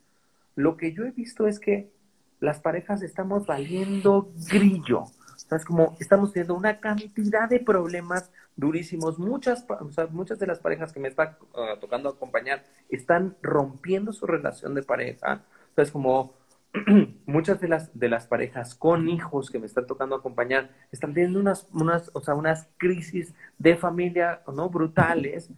lo que yo he visto es que las parejas estamos valiendo grillo. ¿Sabes? Como estamos teniendo una cantidad de problemas durísimos. Muchas, muchas de las parejas que me está ah, tocando acompañar están rompiendo su relación de pareja. ¿Sabes? Como (clears throat) muchas de las, de las parejas con hijos que me están tocando acompañar están teniendo unas, unas, o sea, unas crisis de familia ¿no? brutales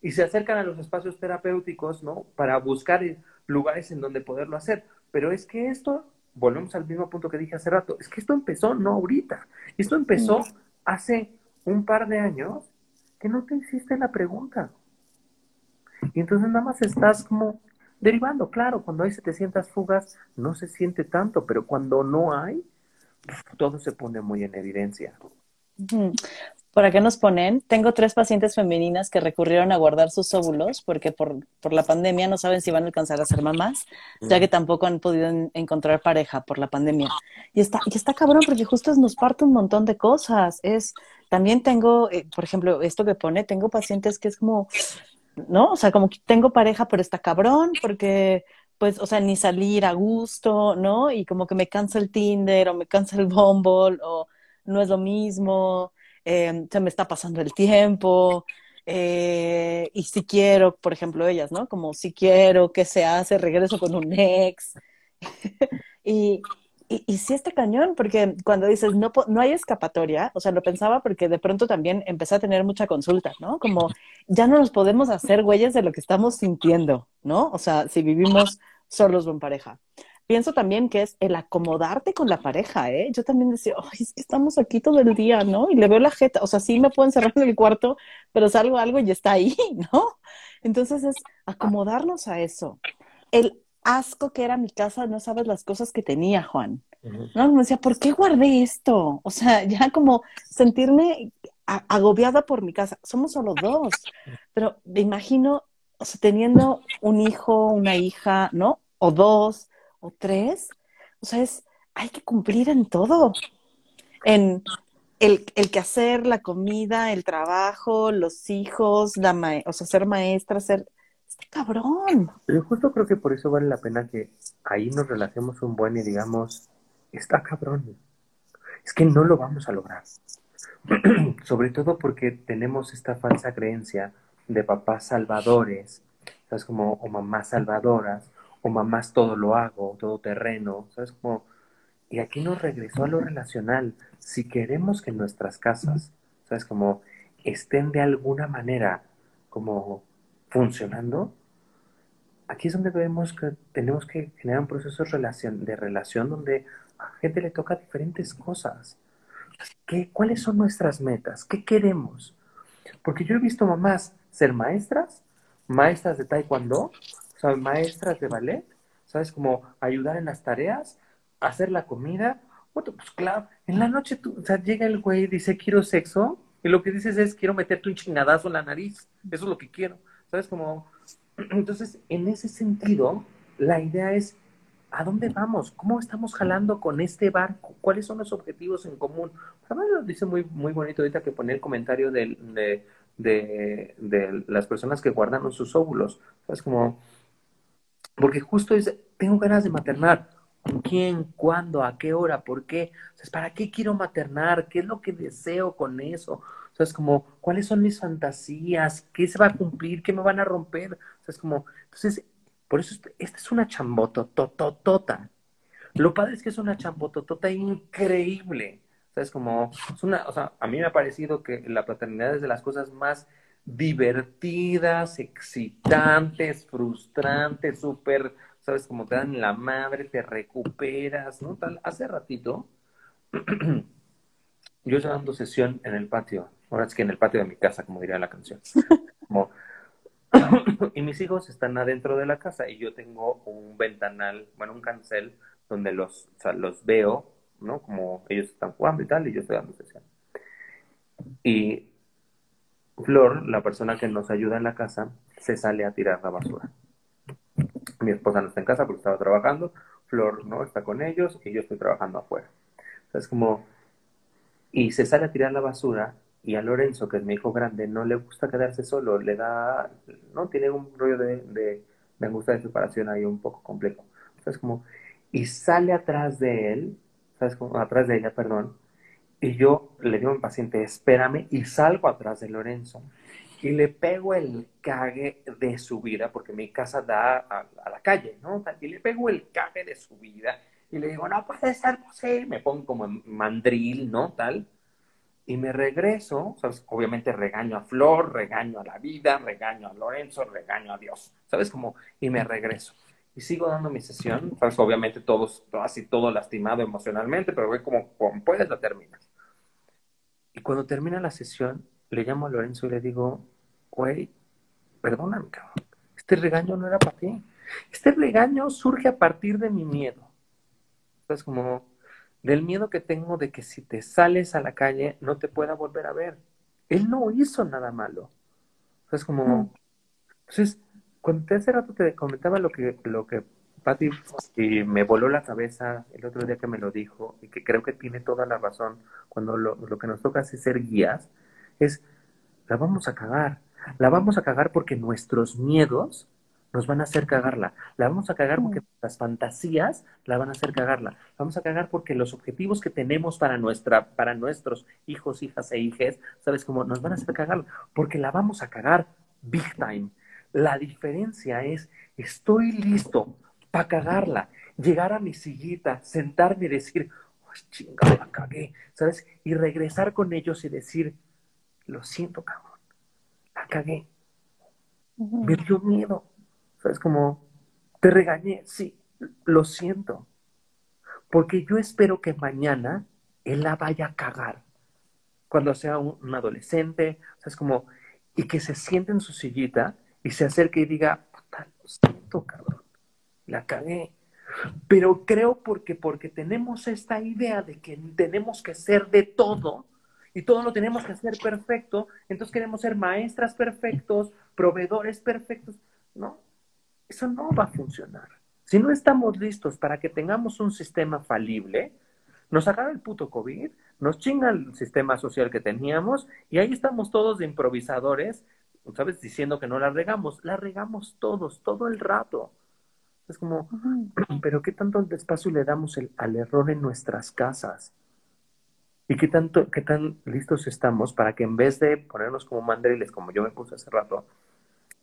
y se acercan a los espacios terapéuticos ¿no? para buscar lugares en donde poderlo hacer. Pero es que esto, volvemos al mismo punto que dije hace rato, es que esto empezó no ahorita, esto empezó hace un par de años que no te hiciste la pregunta. Y entonces nada más estás como derivando. Claro, cuando hay 700 fugas no se siente tanto, pero cuando no hay, todo se pone muy en evidencia. ¿Por qué nos ponen? Tengo tres pacientes femeninas que recurrieron a guardar sus óvulos porque por, por la pandemia no saben si van a alcanzar a ser mamás, ya que tampoco han podido encontrar pareja por la pandemia. Y está, y está cabrón porque justo nos parte un montón de cosas. Es, también tengo, eh, por ejemplo, esto que pone, tengo pacientes que es como, ¿no? O sea, como que tengo pareja, pero está cabrón, porque, pues, o sea, ni salir a gusto, ¿no? Y como que me cansa el Tinder o me cansa el Bumble o no es lo mismo, eh, se me está pasando el tiempo. Eh, y si quiero, por ejemplo, ellas, ¿no? Como si quiero, ¿qué se hace? Regreso con un ex. (laughs) y, y, y, sí está cañón, porque cuando dices no, no hay escapatoria, o sea, lo pensaba porque de pronto también empecé a tener mucha consulta, ¿no? Como ya no nos podemos hacer güeyes de lo que estamos sintiendo, ¿no? O sea, si vivimos solos o en pareja. Pienso también que es el acomodarte con la pareja, ¿eh? Yo también decía, Ay, es que estamos aquí todo el día, ¿no? Y le veo la jeta, o sea, sí me puedo encerrar en el cuarto, pero salgo algo y está ahí, (laughs) ¿no? Entonces es acomodarnos a eso. El asco que era mi casa, no sabes las cosas que tenía, Juan. ¿No? Me decía, ¿por qué guardé esto? O sea, (laughs) ya como sentirme agobiada por mi casa. Somos solo dos, pero me imagino, o sea, teniendo un hijo, una hija, ¿no? O dos, o tres. O sea, es, hay que cumplir en todo. En el, el quehacer, la comida, el trabajo, los hijos, la o sea, ser maestra, ser cabrón. Yo justo creo que por eso vale la pena que ahí nos relajemos un buen y digamos, está cabrón. Es que no lo vamos a lograr. (clears throat) Sobre todo porque tenemos esta falsa creencia de papás salvadores, ¿sabes? Como, o mamás salvadoras, o mamás todo lo hago, todo terreno, ¿sabes? Como, y aquí nos regresó a lo relacional. Si queremos que nuestras casas, ¿sabes? Como estén de alguna manera como funcionando, aquí es donde vemos que tenemos que generar un proceso de relación, de relación donde a gente le toca diferentes cosas. ¿Qué, ¿Cuáles son nuestras metas? ¿Qué queremos? Porque yo he visto mamás ser maestras, maestras de taekwondo, o maestras de ballet, ¿sabes? Como ayudar en las tareas, hacer la comida. Bueno, pues claro, en la noche tú, o sea, llega el güey y dice, quiero sexo, y lo que dices es, quiero meterte un chingadazo en la nariz, eso es lo que quiero. ¿Sabes? Como, (clears throat) entonces, en ese sentido, la idea es, ¿a dónde vamos? ¿Cómo estamos jalando con este barco? ¿Cuáles son los objetivos en común? Además, lo dice muy, muy bonito ahorita que pone el comentario de, de, de, las personas que guardaron sus óvulos. ¿Sabes? Como, porque justo es, tengo ganas de maternar. ¿Con quién? ¿Cuándo? ¿A qué hora? ¿Por qué? ¿para qué quiero maternar? ¿Qué es lo que deseo con eso? O sea, es como, ¿cuáles son mis fantasías? ¿Qué se va a cumplir? ¿Qué me van a romper? O sea, es como, entonces, por eso esta es una chambotototota. Lo padre es que es una chambototota increíble. O sea, es como, es una, o sea, a mí me ha parecido que la paternidad es de las cosas más divertidas, excitantes, frustrantes, súper, sabes, como te dan la madre, te recuperas, ¿no? Tal, hace ratito, (clears throat) yo estaba dando sesión en el patio, ahora es que en el patio de mi casa, como diría la canción. (laughs) Como, y mis hijos están adentro de la casa y yo tengo un ventanal, bueno, un cancel donde los, o sea, los veo, ¿no? Como ellos están jugando y tal, y yo estoy dando sesión. Y Flor, la persona que nos ayuda en la casa, se sale a tirar la basura. Mi esposa no está en casa porque estaba trabajando, Flor no está con ellos y yo estoy trabajando afuera. Es como, y se sale a tirar la basura y a Lorenzo, que es mi hijo grande, no le gusta quedarse solo, le da, no, tiene un rollo de, de, de angustia de separación ahí un poco complejo. Es como, y sale atrás de él, ¿sabes? Como, atrás de ella, perdón, y yo le digo a mi paciente, espérame, y salgo atrás de Lorenzo. Y le pego el cague de su vida, porque mi casa da a, la calle, ¿no? Y le pego el cague de su vida. Y le digo, no puede ser posible. Me pongo como mandril, ¿no? Tal. Y me regreso, ¿sabes? Obviamente regaño a Flor, regaño a la vida, regaño a Lorenzo, regaño a Dios, ¿sabes? Como, y me regreso. Y sigo dando mi sesión, ¿sabes? Obviamente todos, así todo lastimado emocionalmente, pero voy como, como puedes, la terminas. Y cuando termina la sesión, le llamo a Lorenzo y le digo, güey, perdóname, cabrón. Este regaño no era para ti. Este regaño surge a partir de mi miedo. Es como del miedo que tengo de que si te sales a la calle no te pueda volver a ver. Él no hizo nada malo. Es como, entonces, cuando hace rato te comentaba lo que, lo que Patti y me voló la cabeza el otro día que me lo dijo y que creo que tiene toda la razón cuando lo, que nos toca es ser guías, es la vamos a cagar. La vamos a cagar porque nuestros miedos nos van a hacer cagarla. La vamos a cagar porque las fantasías la van a hacer cagarla. La vamos a cagar porque los objetivos que tenemos para, nuestra, para nuestros hijos, hijas e hijes, ¿sabes cómo? Nos van a hacer cagarla. Porque la vamos a cagar big time. La diferencia es, estoy listo para cagarla, llegar a mi sillita, sentarme y decir, oh, chingada, la cagué, ¿sabes? Y regresar con ellos y decir, lo siento, cabrón, la cagué. Me dio miedo, ¿sabes? Como, te regañé, sí, lo siento. Porque yo espero que mañana él la vaya a cagar. Cuando sea un, adolescente, ¿sabes? Como, y que se siente en su sillita y se acerque y diga, puta, lo siento, cabrón la cagué. Pero creo porque, porque tenemos esta idea de que tenemos que ser de todo y todo lo tenemos que hacer perfecto, entonces queremos ser maestras perfectos, proveedores perfectos. No, eso no va a funcionar. Si no estamos listos para que tengamos un sistema falible, nos agarra el puto COVID, nos chinga el sistema social que teníamos y ahí estamos todos de improvisadores, ¿sabes? Diciendo que no la regamos. La regamos todos, todo el rato. Es como, pero ¿qué tanto espacio le damos al error en nuestras casas? ¿Y qué, tanto, qué tan listos estamos para que en vez de ponernos como mandriles, como yo me puse hace rato,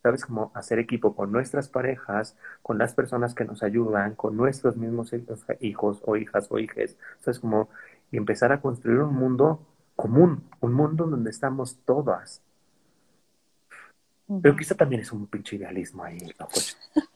¿sabes? Como hacer equipo con nuestras parejas, con las personas que nos ayudan, con nuestros mismos hijos o hijas o hijes, ¿sabes? Como, y empezar a construir un mundo común, un mundo donde estamos todas. Pero quizá también es un pinche idealismo ahí, ¿no? (laughs)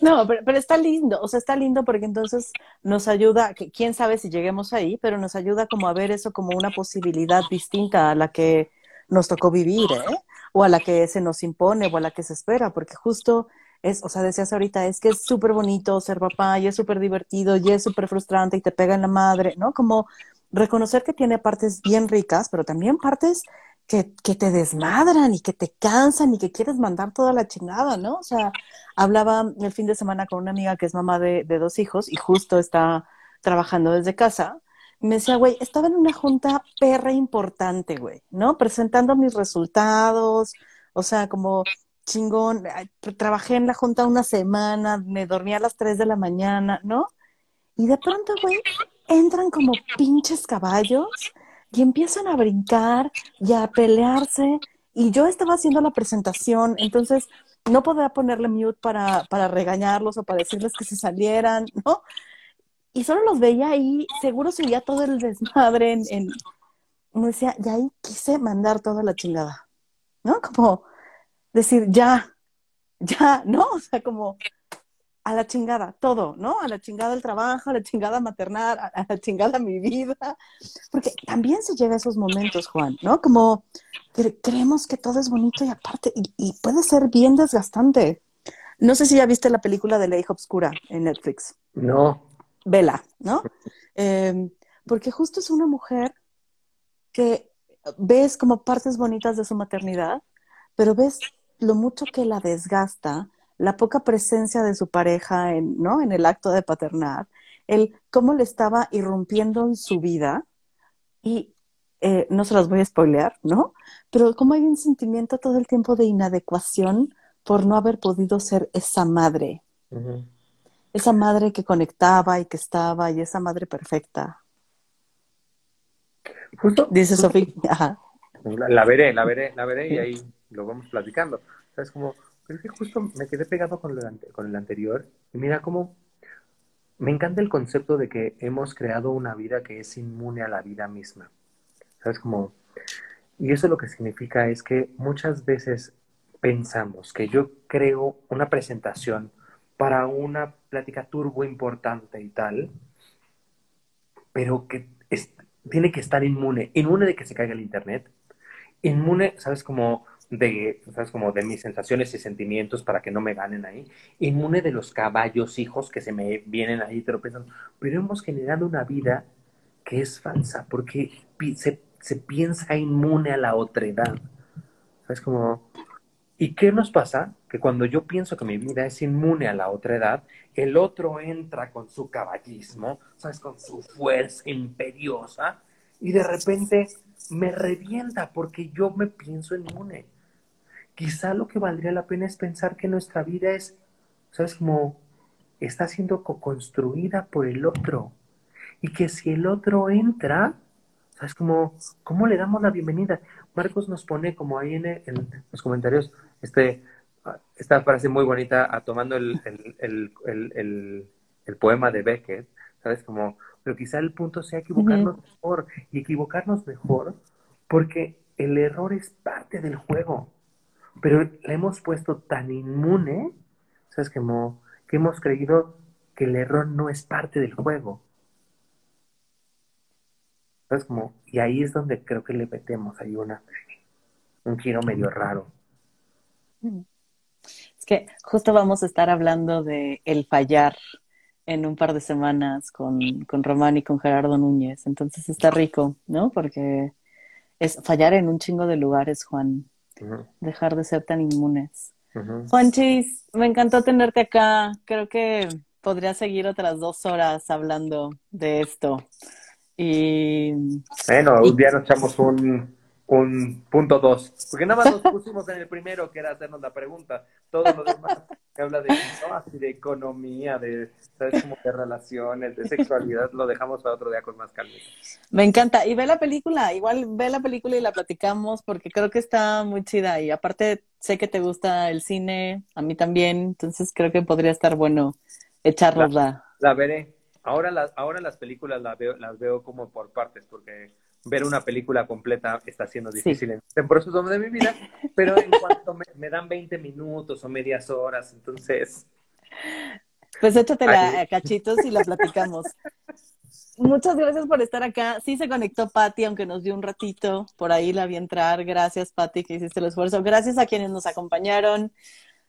No, pero, pero, está lindo, o sea, está lindo porque entonces nos ayuda, que quién sabe si lleguemos ahí, pero nos ayuda como a ver eso como una posibilidad distinta a la que nos tocó vivir, ¿eh? O a la que se nos impone o a la que se espera, porque justo es, o sea, decías ahorita, es que es súper bonito ser papá y es súper divertido y es súper frustrante y te pega en la madre, ¿no? Como reconocer que tiene partes bien ricas, pero también partes que, que, te desmadran y que te cansan y que quieres mandar toda la chingada, ¿no? O sea, hablaba el fin de semana con una amiga que es mamá de, de dos hijos y justo está trabajando desde casa. Me decía, güey, estaba en una junta perra importante, güey, ¿no? Presentando mis resultados, o sea, como chingón, trabajé en la junta una semana, me dormía a las 3 de la mañana, ¿no? Y de pronto, güey, entran como pinches caballos y empiezan a brincar y a pelearse. Y yo estaba haciendo la presentación, entonces no podía ponerle mute para, para regañarlos o para decirles que se salieran, ¿no? Y solo los veía ahí, seguro se veía todo el desmadre en, en... Me decía, y ahí quise mandar toda la chingada, ¿no? Como decir, ya, ya, ¿no? O sea, como a la chingada, todo, ¿no? A la chingada el trabajo, a la chingada maternal, a, la chingada mi vida. Porque también se llega a esos momentos, Juan, ¿no? Como creemos que todo es bonito y aparte, y, puede ser bien desgastante. No sé si ya viste la película de La hija obscura en Netflix. No. Vela, ¿no? Em, porque justo es una mujer que ves como partes bonitas de su maternidad, pero ves lo mucho que la desgasta la poca presencia de su pareja en, ¿no? en el acto de paternar, el cómo le estaba irrumpiendo en su vida y eh, no se las voy a spoilear, ¿no? Pero cómo hay un sentimiento todo el tiempo de inadecuación por no haber podido ser esa madre. Esa madre que conectaba y que estaba y esa madre perfecta. Justo. Dice Sofía. La, la, veré, la veré, la veré y ahí lo vamos platicando. ¿Sabes cómo pero es que justo me quedé pegado con, con el anterior. Y mira cómo me encanta el concepto de que hemos creado una vida que es inmune a la vida misma. ¿Sabes? Como, y eso lo que significa es que muchas veces pensamos que yo creo una presentación para una plática turbo importante y tal, pero que tiene que estar inmune, inmune de que se caiga el internet, inmune, ¿sabes? Como de, ¿sabes? Como de mis sensaciones y sentimientos para que no me ganen ahí. Inmune de los caballos hijos que se me vienen ahí tropezando. Pero hemos generado una vida que es falsa porque se, se piensa inmune a la otredad. ¿Sabes? Como... ¿Y qué nos pasa? Que cuando yo pienso que mi vida es inmune a la otredad, el otro entra con su caballismo, ¿sabes? Con su fuerza imperiosa y de repente me revienta porque yo me pienso inmune quizá lo que valdría la pena es pensar que nuestra vida es, ¿sabes? Como está siendo co-construida por el otro. Y que si el otro entra, ¿sabes? Como, ¿cómo le damos la bienvenida? Marcos nos pone como ahí en, los comentarios este, esta frase muy bonita a, tomando el, el, el, poema de Beckett, ¿sabes? Como, pero quizá el punto sea equivocarnos mejor y equivocarnos mejor porque el error es parte del juego pero la hemos puesto tan inmune, ¿sabes? Como que hemos creído que el error no es parte del juego. ¿Sabes? Como, y ahí es donde creo que le metemos ahí una, un giro medio raro. Es que justo vamos a estar hablando de el fallar en un par de semanas con, con Román y con Gerardo Núñez. Entonces está rico, ¿no? Porque es fallar en un chingo de lugares, Juan dejar de ser tan inmunes. Juanchis, me encantó tenerte acá. Creo que podría seguir otras dos horas hablando de esto. Y. Bueno, un día nos echamos un, un punto dos. Porque nada más nos pusimos en el primero, que era hacernos la pregunta. Todo lo demás que habla de, de economía, de, ¿sabes? Como de relaciones, de sexualidad, lo dejamos para otro día con más calma. Me encanta. Y ve la película, igual ve la película y la platicamos, porque creo que está muy chida. Y aparte, sé que te gusta el cine, a mí también, entonces creo que podría estar bueno echarnos la, la veré. Ahora las, ahora las películas las veo, las veo como por partes, porque ver una película completa está siendo difícil en este proceso de mi vida, pero en cuanto me, dan 20 minutos o medias horas, entonces... Pues échatela a cachitos y la platicamos. Muchas gracias por estar acá. Sí se conectó Patti, aunque nos dio un ratito. Por ahí la vi entrar. Gracias, Patti, que hiciste el esfuerzo. Gracias a quienes nos acompañaron.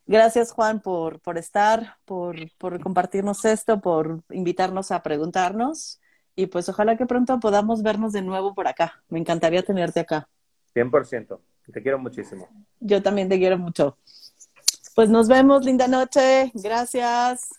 Gracias, Juan, por, por estar, por, por compartirnos esto, por invitarnos a preguntarnos. Y pues ojalá que pronto podamos vernos de nuevo por acá. Me encantaría tenerte acá. 100%. Te quiero muchísimo. Yo también te quiero mucho. Pues nos vemos, linda noche. Gracias.